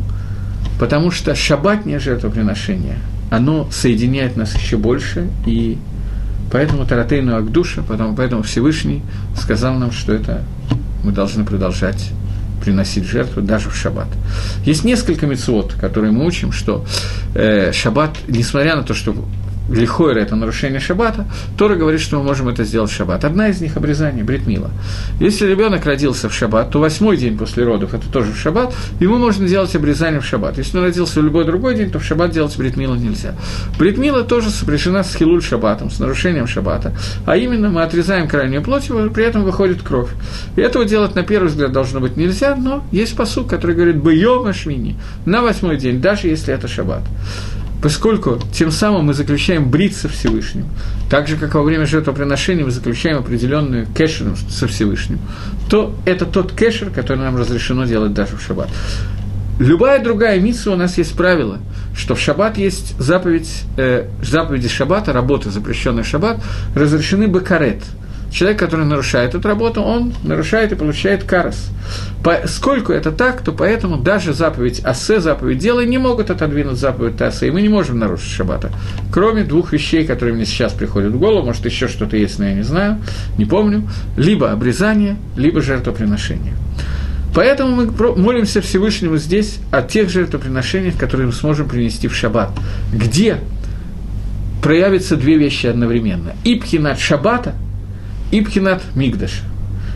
Speaker 1: Потому что шаббатнее жертвоприношение, оно соединяет нас еще больше, и поэтому Таратейну Агдуша, потом, поэтому Всевышний сказал нам, что это мы должны продолжать приносить жертву даже в шаббат. Есть несколько мецвод, которые мы учим, что э, шаббат, несмотря на то, что Лихойра – это нарушение шаббата, Тора говорит, что мы можем это сделать в шаббат. Одна из них – обрезание, бритмила. Если ребенок родился в шаббат, то восьмой день после родов – это тоже в шаббат, ему можно делать обрезание в шаббат. Если он родился в любой другой день, то в шаббат делать бритмила нельзя. Бритмила тоже сопряжена с хилуль шаббатом, с нарушением шаббата. А именно мы отрезаем крайнюю плоть, и при этом выходит кровь. И этого делать на первый взгляд должно быть нельзя, но есть посуд, который говорит «бьем ашмини» на восьмой день, даже если это шаббат поскольку тем самым мы заключаем брит со Всевышним, так же, как во время жертвоприношения мы заключаем определенную кэшер со Всевышним, то это тот кэшер, который нам разрешено делать даже в шаббат. Любая другая миссия у нас есть правило, что в шаббат есть заповедь, э, заповеди шаббата, работы, запрещенные в шаббат, разрешены бакарет – человек, который нарушает эту работу, он нарушает и получает карас. Поскольку это так, то поэтому даже заповедь Асе, заповедь делай, не могут отодвинуть заповедь Асе, и мы не можем нарушить шаббата. Кроме двух вещей, которые мне сейчас приходят в голову, может, еще что-то есть, но я не знаю, не помню, либо обрезание, либо жертвоприношение. Поэтому мы молимся Всевышнему здесь о тех жертвоприношениях, которые мы сможем принести в шаббат, где проявятся две вещи одновременно. Ипхинат шаббата – и Пхинат Мигдаша.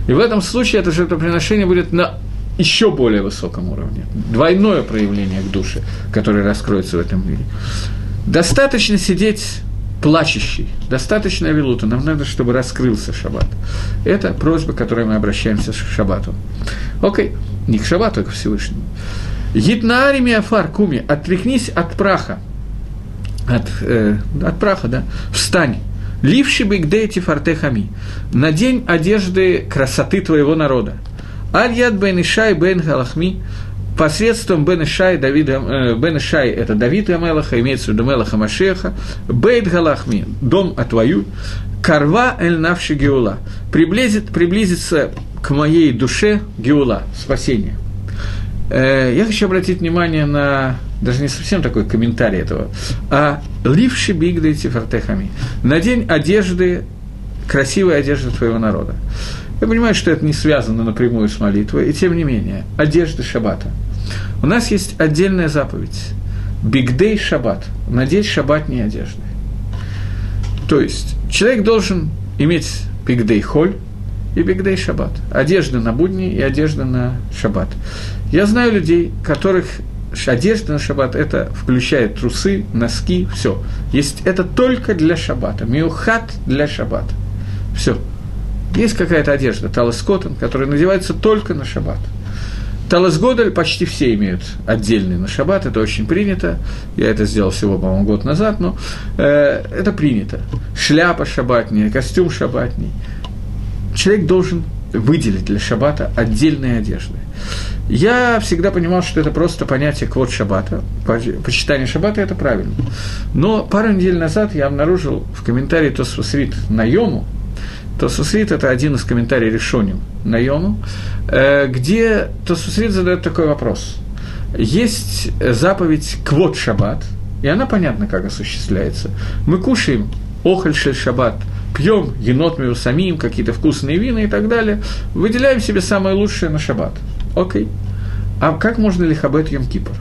Speaker 1: И в этом случае это жертвоприношение будет на еще более высоком уровне. Двойное проявление к душе, которое раскроется в этом мире. Достаточно сидеть плачущий, достаточно авилута, нам надо, чтобы раскрылся шаббат. Это просьба, к которой мы обращаемся к шаббату. Окей, не к шаббату, а к Всевышнему. Гитнаари миафар куми, отрекнись от праха, от, э, от праха, да, встань, Ливши бигдейти фартехами. Надень одежды красоты твоего народа. Аль-Яд бен Ишай бен Галахми посредством Бен Ишай, Давида, э, Бен Ишай – это Давид Амелаха, имеется в виду Мелаха Машеха, Бейт Галахми – дом отвою, Карва Эль Навши Геула – приблизит, приблизится к моей душе Геула – спасение. Э, я хочу обратить внимание на даже не совсем такой комментарий этого, а ливши бигды тифартехами. Надень одежды, красивые одежды твоего народа. Я понимаю, что это не связано напрямую с молитвой, и тем не менее, одежды шаббата. У нас есть отдельная заповедь. Бигдей шаббат. Надеть шаббатные одежды. То есть, человек должен иметь бигдей холь и бигдей шаббат. Одежда на будни и одежда на шаббат. Я знаю людей, которых одежда на шаббат – это включает трусы, носки, все. Есть это только для шаббата. Миухат для шаббата. Все. Есть какая-то одежда, талас коттон, которая надевается только на шаббат. Талас Годель почти все имеют отдельный на шаббат, это очень принято. Я это сделал всего, по-моему, год назад, но э, это принято. Шляпа шаббатная, костюм шаббатный. Человек должен выделить для шаббата отдельные одежды. Я всегда понимал, что это просто понятие квот шаббата, почитание шаббата – это правильно. Но пару недель назад я обнаружил в комментарии Тосфосрит на Йому, Тосфосрит – это один из комментариев решоним на Йому, э, где Тосфосрит задает такой вопрос. Есть заповедь квот шаббат, и она понятна, как осуществляется. Мы кушаем охоль шель шаббат, пьем енот самим, какие-то вкусные вина и так далее, выделяем себе самое лучшее на шаббат – Окей. А как можно лихабет Йом Кипр?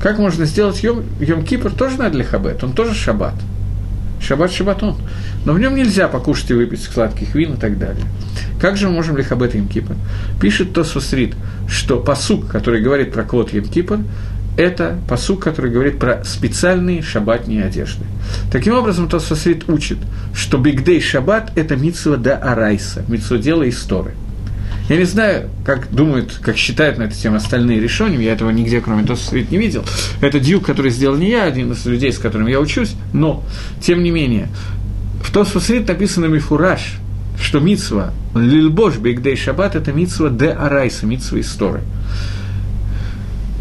Speaker 1: Как можно сделать Йом, Йом Кипр? Тоже надо лихабет, он тоже шаббат. Шаббат шаббатон. Но в нем нельзя покушать и выпить сладких вин и так далее. Как же мы можем лихабет Йом Кипр? Пишет Тосфосрит, что посук, который говорит про квот Йом Кипр, это посук, который говорит про специальные шаббатные одежды. Таким образом, Тосфосрит учит, что Бигдей Шаббат – это митсва да арайса, митсва дела истории. Я не знаю, как думают, как считают на эту тему остальные решения, я этого нигде, кроме Тосфрит, не видел. Это дьюк, который сделал не я, один из людей, с которым я учусь, но, тем не менее, в Тосфрит написано Мифураж, что митсва Лильбош Бигдей Шаббат – это митсва де Арайса, митсва истории.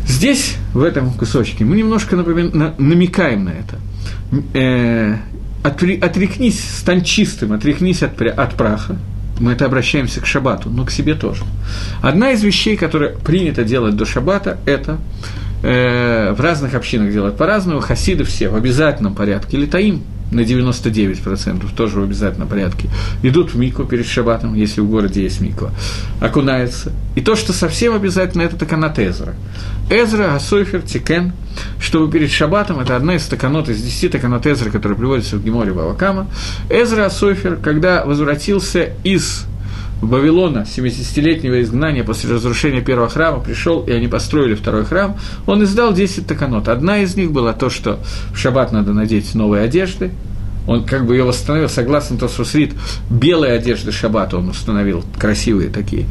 Speaker 1: Здесь, в этом кусочке, мы немножко напомин, на, намекаем на это. Э, отри, отрекнись, стань чистым, отрекнись от, от праха, мы это обращаемся к шабату, но к себе тоже. Одна из вещей, которые принято делать до шабата, это э, в разных общинах делать по-разному, хасиды все в обязательном порядке, литаим на 99% тоже в обязательном порядке, идут в микву перед шабатом, если в городе есть миква, окунаются. И то, что совсем обязательно, это תקנת עזרא. עזרא הסופר תיקן, чтобы перед шабатом, это одна из תקנות, из десяти תקנות עזרא, которые приводятся в Геморе Бава Кама, עזרא הסופר, когда возвратился из Вавилона, 70-летнего изгнания после разрушения первого храма, пришел, и они построили второй храм, он издал 10 таканот. Одна из них была то, что в шаббат надо надеть новые одежды, он как бы ее восстановил, согласно Тосфусрит, белые одежды шаббата он установил, красивые такие.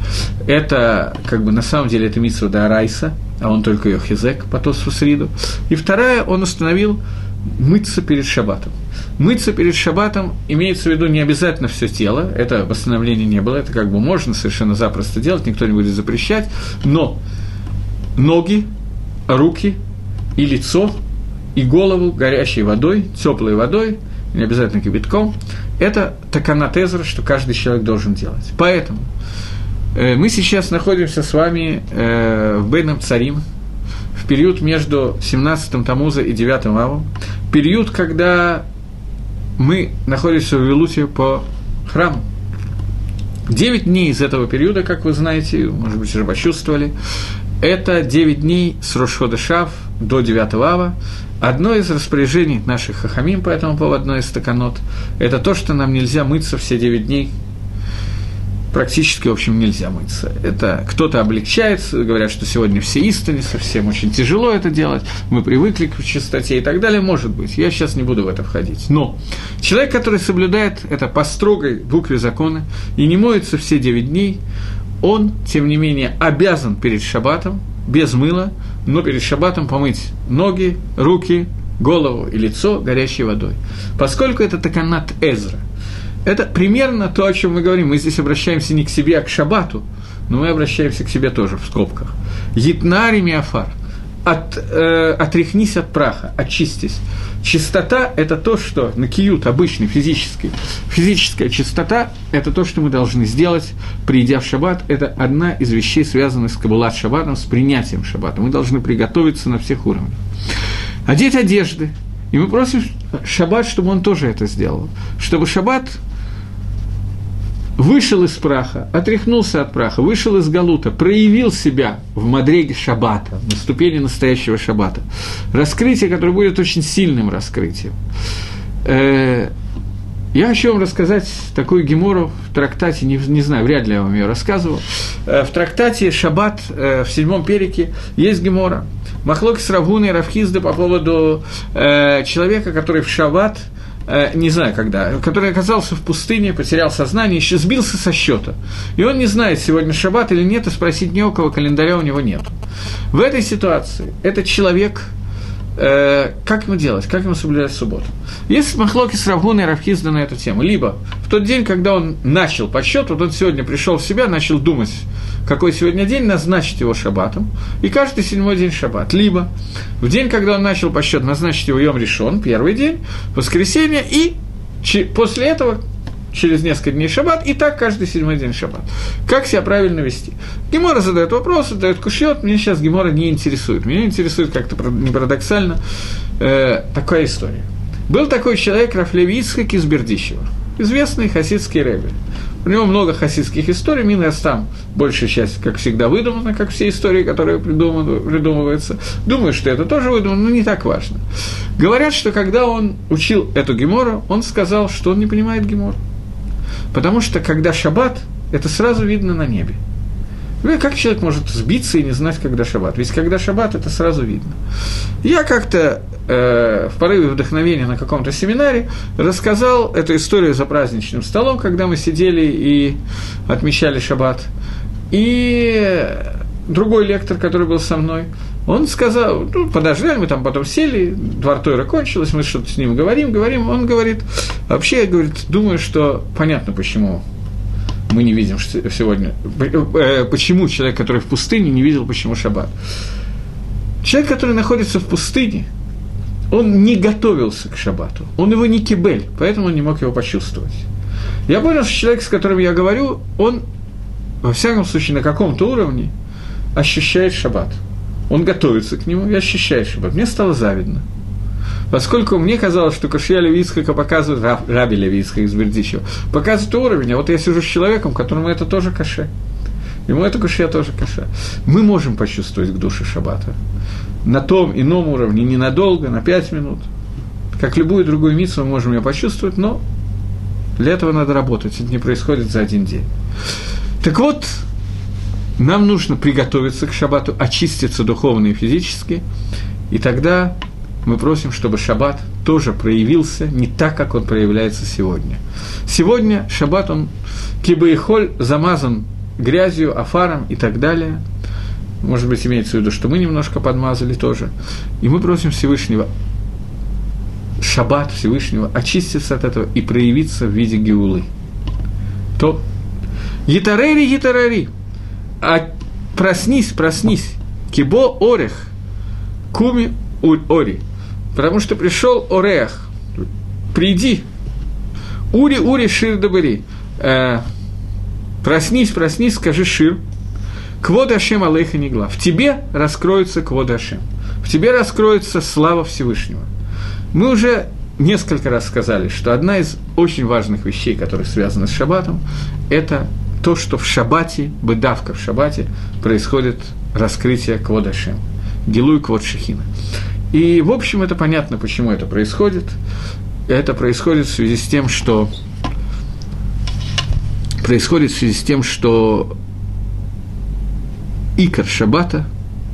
Speaker 1: Это, как бы, на самом деле, это Митсва Райса, а он только ее хизек по Тосфусриду. И вторая, он установил мыться перед шаббатом. Мыться перед шаббатом имеется в виду не обязательно все тело, это восстановление не было, это как бы можно совершенно запросто делать, никто не будет запрещать, но ноги, руки и лицо, и голову горячей водой, теплой водой, не обязательно кипятком, это такана тезра, что каждый человек должен делать. Поэтому э, мы сейчас находимся с вами э, в Бейном Царим, в период между 17 Тамуза и 9 Авом, период, когда мы находимся в Вилуте по храму. Девять дней из этого периода, как вы знаете, может быть, уже почувствовали, это девять дней с Рошхода Шав до 9 ава. Одно из распоряжений наших хахамим по этому поводу, одно из стаканот, это то, что нам нельзя мыться все девять дней практически, в общем, нельзя мыться. Это кто-то облегчается, говорят, что сегодня все истины, совсем очень тяжело это делать, мы привыкли к чистоте и так далее, может быть. Я сейчас не буду в это входить. Но человек, который соблюдает это по строгой букве закона и не моется все 9 дней, он, тем не менее, обязан перед шаббатом, без мыла, но перед шаббатом помыть ноги, руки, голову и лицо горячей водой. Поскольку это таканат Эзра, это примерно то, о чем мы говорим. Мы здесь обращаемся не к себе, а к шабату, но мы обращаемся к себе тоже в скобках. Етнари миафар. От, э, отряхнись от праха, очистись. Чистота – это то, что на киют обычный, физический. Физическая чистота – это то, что мы должны сделать, придя в шаббат. Это одна из вещей, связанных с кабулат шаббатом, с принятием шаббата. Мы должны приготовиться на всех уровнях. Одеть одежды. И мы просим шаббат, чтобы он тоже это сделал. Чтобы шаббат вышел из праха, отряхнулся от праха, вышел из галута, проявил себя в мадреге шаббата, на ступени настоящего шаббата. Раскрытие, которое будет очень сильным раскрытием. Э, я хочу вам рассказать такую гемору в трактате, не, не знаю, вряд ли я вам ее рассказывал. Э, в трактате «Шаббат» э, в седьмом перике есть гемора. Махлок с Равгуной Равхизда по поводу человека, который в шаббат – Э, не знаю когда, который оказался в пустыне, потерял сознание, еще сбился со счета. И он не знает, сегодня шаббат или нет, и спросить ни у кого, календаря у него нет. В этой ситуации этот человек, э, как ему делать, как ему соблюдать субботу? Есть махлоки с Равгуной и Равхизда на эту тему. Либо в тот день, когда он начал подсчет, вот он сегодня пришел в себя, начал думать, какой сегодня день, назначить его шаббатом, и каждый седьмой день шаббат. Либо в день, когда он начал по счету, назначить его Йом решен, первый день, воскресенье, и после этого через несколько дней шаббат, и так каждый седьмой день шаббат. Как себя правильно вести? Гемора задает вопросы, дает кушет, меня сейчас Гемора не интересует. Меня интересует как-то не парадоксально э, такая история. Был такой человек Рафлеви Ицхак из Бердищева, известный хасидский рэбби. У него много хасидских историй, Минас там большая часть, как всегда, выдумана, как все истории, которые придумываются. Думаю, что это тоже выдумано, но не так важно. Говорят, что когда он учил эту гемору, он сказал, что он не понимает гемор. Потому что когда шаббат, это сразу видно на небе. Ну, как человек может сбиться и не знать, когда шаббат? Ведь когда шаббат, это сразу видно. Я как-то э, в порыве вдохновения на каком-то семинаре рассказал эту историю за праздничным столом, когда мы сидели и отмечали шаббат. И другой лектор, который был со мной, он сказал, ну, подождали, мы там потом сели, двор Тойра кончилось, мы что-то с ним говорим, говорим, он говорит, вообще, я, говорит, думаю, что понятно, почему мы не видим сегодня. Э, почему человек, который в пустыне, не видел, почему шаббат? Человек, который находится в пустыне, он не готовился к шаббату, он его не кибель, поэтому он не мог его почувствовать. Я понял, что человек, с которым я говорю, он, во всяком случае, на каком-то уровне ощущает шаббат. Он готовится к нему и ощущает шаббат. Мне стало завидно. Поскольку мне казалось, что Кашья Левицкая показывает, Раби Левицкая из Бердичева, показывает уровень, а вот я сижу с человеком, которому это тоже каше. Ему это кашья тоже каша. Мы можем почувствовать к душе шаббата. На том ином уровне, ненадолго, на пять минут. Как любую другую мицу мы можем ее почувствовать, но для этого надо работать, это не происходит за один день. Так вот, нам нужно приготовиться к шаббату, очиститься духовно и физически, и тогда мы просим, чтобы шаббат тоже проявился не так, как он проявляется сегодня. Сегодня шаббат, он кибаихоль замазан грязью, афаром и так далее. Может быть, имеется в виду, что мы немножко подмазали тоже. И мы просим Всевышнего, шаббат Всевышнего, очиститься от этого и проявиться в виде геулы. То Гитарери, гитарари, а проснись, проснись, кибо орех, куми ори, потому что пришел орех, приди, ури, ури, шир добыри, э, Проснись, проснись, скажи Шир. Квод Ашем Алейха Нигла. В тебе раскроется Квод Ашем. В тебе раскроется слава Всевышнего. Мы уже несколько раз сказали, что одна из очень важных вещей, которые связаны с шаббатом, это то, что в шаббате, быдавка в шаббате, происходит раскрытие Квод Ашем. Гилуй Квод Шехина. И, в общем, это понятно, почему это происходит. Это происходит в связи с тем, что происходит в связи с тем, что икор шаббата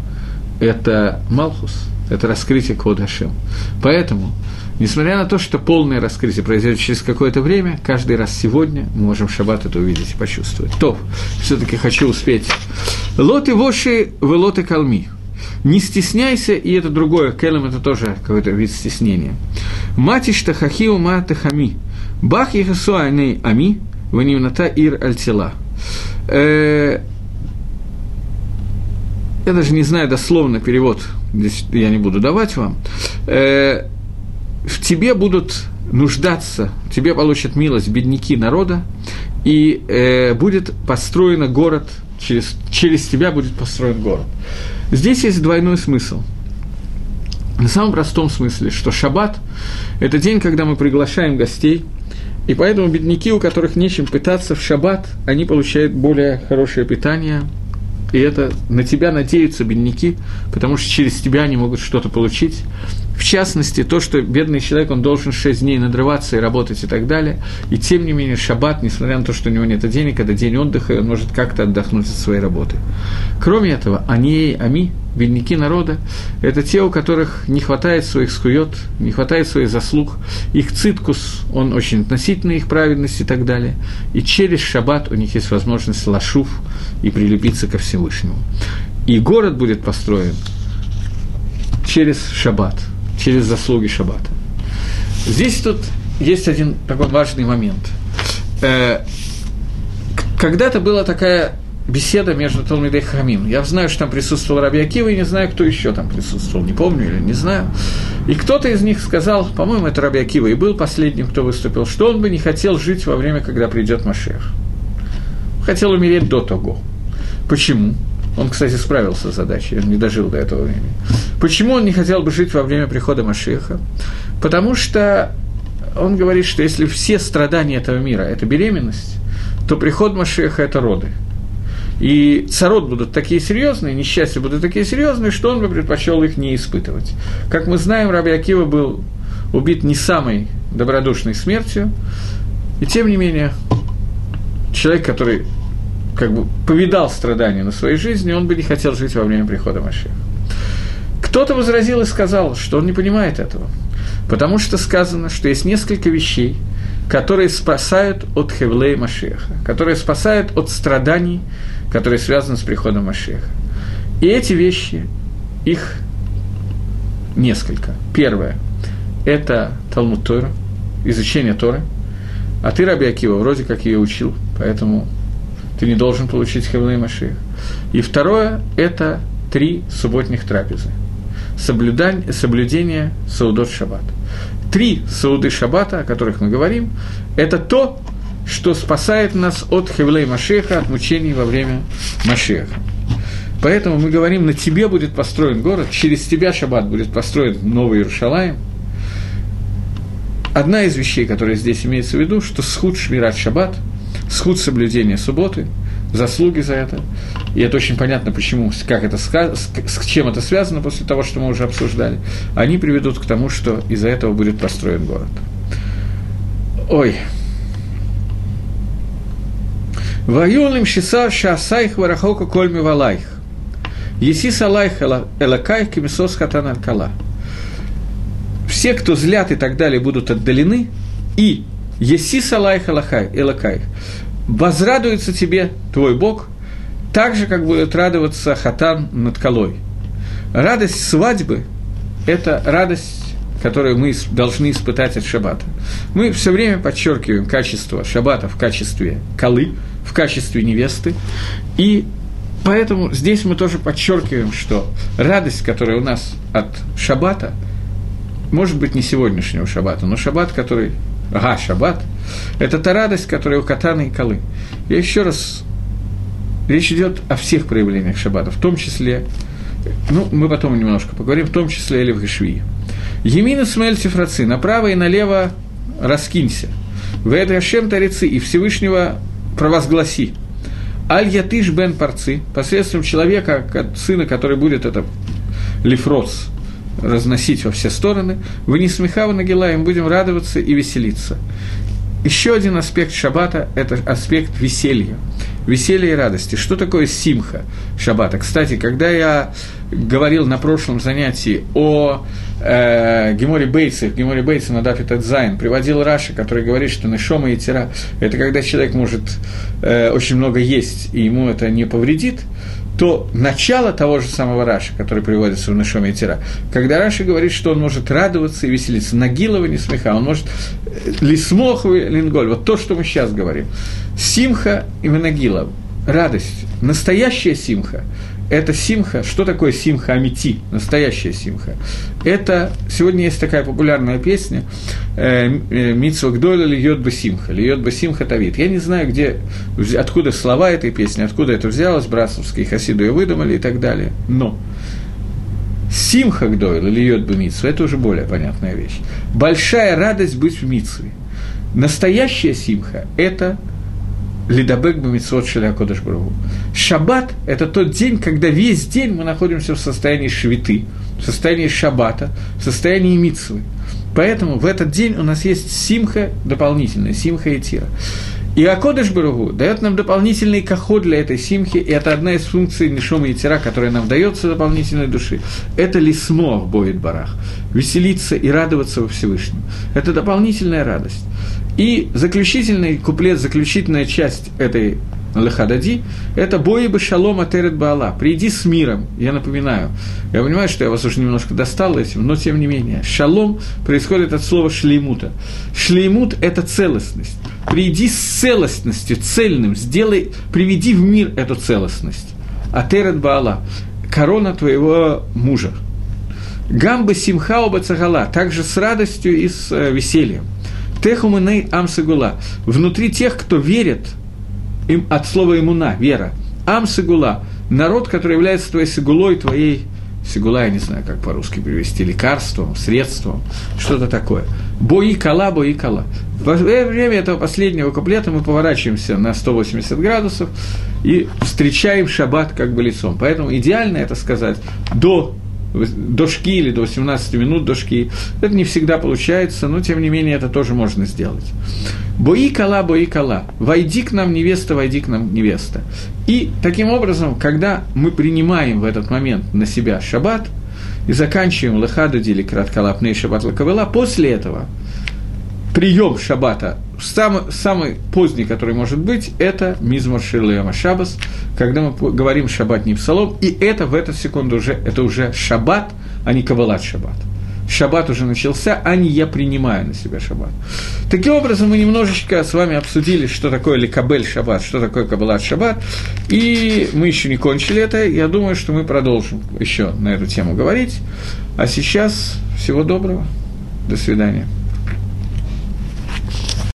Speaker 1: – это Малхус, это раскрытие Кводашем. Поэтому, несмотря на то, что полное раскрытие произойдет через какое-то время, каждый раз сегодня мы можем шаббат это увидеть и почувствовать. То, все-таки хочу успеть. Лоты воши в лоты калми. Не стесняйся, и это другое, келем это тоже какой-то вид стеснения. Матиш тахахиу ма тахами. Бах ехасу ами, Ванимната ир альтила. Э, я даже не знаю дословно перевод, здесь я не буду давать вам. В тебе будут нуждаться, тебе получат милость бедняки народа, и э, будет построен город, через, через тебя будет построен город. Здесь есть двойной смысл. На самом простом смысле, что шаббат – это день, когда мы приглашаем гостей – и поэтому бедняки, у которых нечем питаться в шаббат, они получают более хорошее питание, и это на тебя надеются бедняки, потому что через тебя они могут что-то получить. В частности, то, что бедный человек, он должен 6 дней надрываться и работать и так далее. И тем не менее, шаббат, несмотря на то, что у него нет денег, это день отдыха, и он может как-то отдохнуть от своей работы. Кроме этого, они, ами, бедняки народа, это те, у которых не хватает своих скует, не хватает своих заслуг, их циткус, он очень относительный, их праведность и так далее. И через шаббат у них есть возможность лашув и прилепиться ко Всевышнему. И город будет построен через шаббат, через заслуги шаббата. Здесь тут есть один такой важный момент. Э, когда-то была такая беседа между Талмидей и Хамим. Я знаю, что там присутствовал Раби Акива, и не знаю, кто еще там присутствовал, не помню или не знаю. И кто-то из них сказал, по-моему, это Раби Акива, и был последним, кто выступил, что он бы не хотел жить во время, когда придет Машех. Хотел умереть до того. Почему? Он, кстати, справился с задачей, он не дожил до этого времени. Почему он не хотел бы жить во время прихода Машеха? Потому что он говорит, что если все страдания этого мира – это беременность, то приход Машеха – это роды – и царот будут такие серьезные, несчастья будут такие серьезные, что он бы предпочел их не испытывать. Как мы знаем, Раби Акива был убит не самой добродушной смертью, и тем не менее, человек, который как бы повидал страдания на своей жизни, он бы не хотел жить во время прихода Машеха. Кто-то возразил и сказал, что он не понимает этого, потому что сказано, что есть несколько вещей, которые спасают от Хевлей Машеха, которые спасают от страданий, которые связаны с приходом Машеха. И эти вещи, их несколько. Первое – это Талмуд Тора, изучение Торы. А ты, Раби Акива, вроде как ее учил, поэтому ты не должен получить Хевлей Машех. И второе – это три субботних трапезы. соблюдение Саудот Шаббат. Три Сауды Шаббата, о которых мы говорим, это то, что спасает нас от Хевлей Машеха, от мучений во время Машеха. Поэтому мы говорим, на тебе будет построен город, через тебя Шаббат будет построен новый Иерушалаем. Одна из вещей, которая здесь имеется в виду, что схуд шмират Шаббат, схуд соблюдения субботы, заслуги за это. И это очень понятно, почему, как это, с чем это связано после того, что мы уже обсуждали. Они приведут к тому, что из-за этого будет построен город. Ой, Ваюлим шисар шасайх варахока кольми валайх. Еси салайх элакайх кемисос хатан кала. Все, кто злят и так далее, будут отдалены, и еси салайх элакайх. Возрадуется тебе твой Бог, так же, как будет радоваться хатан над колой. Радость свадьбы – это радость которую мы должны испытать от шаббата. Мы все время подчеркиваем качество шаббата в качестве колы, в качестве невесты, и поэтому здесь мы тоже подчеркиваем, что радость, которая у нас от шаббата, может быть, не сегодняшнего шаббата, но шаббат, который Ага, шаббат, это та радость, которая у катана и колы. Я еще раз, речь идет о всех проявлениях шаббата, в том числе, ну, мы потом немножко поговорим, в том числе Элев Гашвии. Емина смель сифрацы, направо и налево раскинься. В это Ашем Тарицы и Всевышнего провозгласи. Аль Ятыш бен Парцы, посредством человека, сына, который будет это לפרוץ, разносить во все стороны, ונשמחה ונגילה, будем радоваться и веселиться. Еще один аспект шаббата – это аспект веселья. Веселья и радости. Что такое שמחה шаббата? Кстати, когда я говорил на прошлом занятии о э, Геморе Бейтсе, в Геморе Бейтсе на דף ט"ז, приводил Раши, который говорит, что נשמה יתירה – это когда человек может э, очень много есть, и ему это не повредит – то начало того же самого Раши, который приводится в Нашоме Тира, когда Раши говорит, что он может радоваться и веселиться, Нагилова не смеха, он может э, лисмох линголь, вот то, что мы сейчас говорим. Симха и Нагилов, радость, настоящая симха, это симха. Что такое симха амити, настоящая симха? Это, сегодня есть такая популярная песня э, э, «Митсва гдоля льет бы симха», «Льет бы симха тавит». Я не знаю, где, откуда слова этой песни, откуда это взялось, братцевские хасиды ее выдумали и так далее. Но Симха гдойл или йод бы митсу, это уже более понятная вещь. Большая радость быть в митсве. Настоящая симха – это Лидабек Бамитсвот Шелякодыш Брагу. Шаббат – это тот день, когда весь день мы находимся в состоянии швиты, в состоянии шаббата, в состоянии митсвы. Поэтому в этот день у нас есть симха дополнительная, симха и тира. И Акодыш Баругу дает нам дополнительный каход для этой симхи, и это одна из функций Нишома и Тира, которая нам дается дополнительной души. Это лисмо в Боид Барах, веселиться и радоваться во Всевышнем. Это дополнительная радость. И заключительный куплет, заключительная часть этой Лехадади, это бои бы шалом атерет баала. Приди с миром, я напоминаю. Я понимаю, что я вас уже немножко достал этим, но тем не менее. Шалом происходит от слова шлеймута. Шлеймут – это целостность. Приди с целостностью, цельным, сделай, приведи в мир эту целостность. Атерет баала. Корона твоего мужа. Гамба симха оба цагала, также с радостью и с э, весельем. Техумыней амсагула. Внутри тех, кто верит, им, от слова имуна, вера. Амсагула. Народ, который является твоей сигулой, твоей Сигула, я не знаю, как по-русски перевести, лекарством, средством, что-то такое. Бои кала, бои кала. Во время этого последнего куплета мы поворачиваемся на 180 градусов и встречаем шаббат как бы лицом. Поэтому идеально это сказать до до шки или до 18 минут до шки. Это не всегда получается, но тем не менее это тоже можно сделать. Бои кала, бои кала. Войди к нам, невеста, войди к нам, невеста. И таким образом, когда мы принимаем в этот момент на себя шаббат и заканчиваем лахаду дили краткалапный шаббат лакавела, после этого прием шаббата самый, самый поздний, который может быть, это мизмор ширлема шабас, когда мы говорим шаббат не псалом, и это в эту секунду уже, это уже шаббат, а не кавалат шаббат. шаббат уже начался, а не я принимаю на себя шаббат. Таким образом, мы немножечко с вами обсудили, что такое ликабель шаббат, что такое каббалат шаббат, и мы еще не кончили это, я думаю, что мы продолжим еще на эту тему говорить. А сейчас всего доброго, до свидания.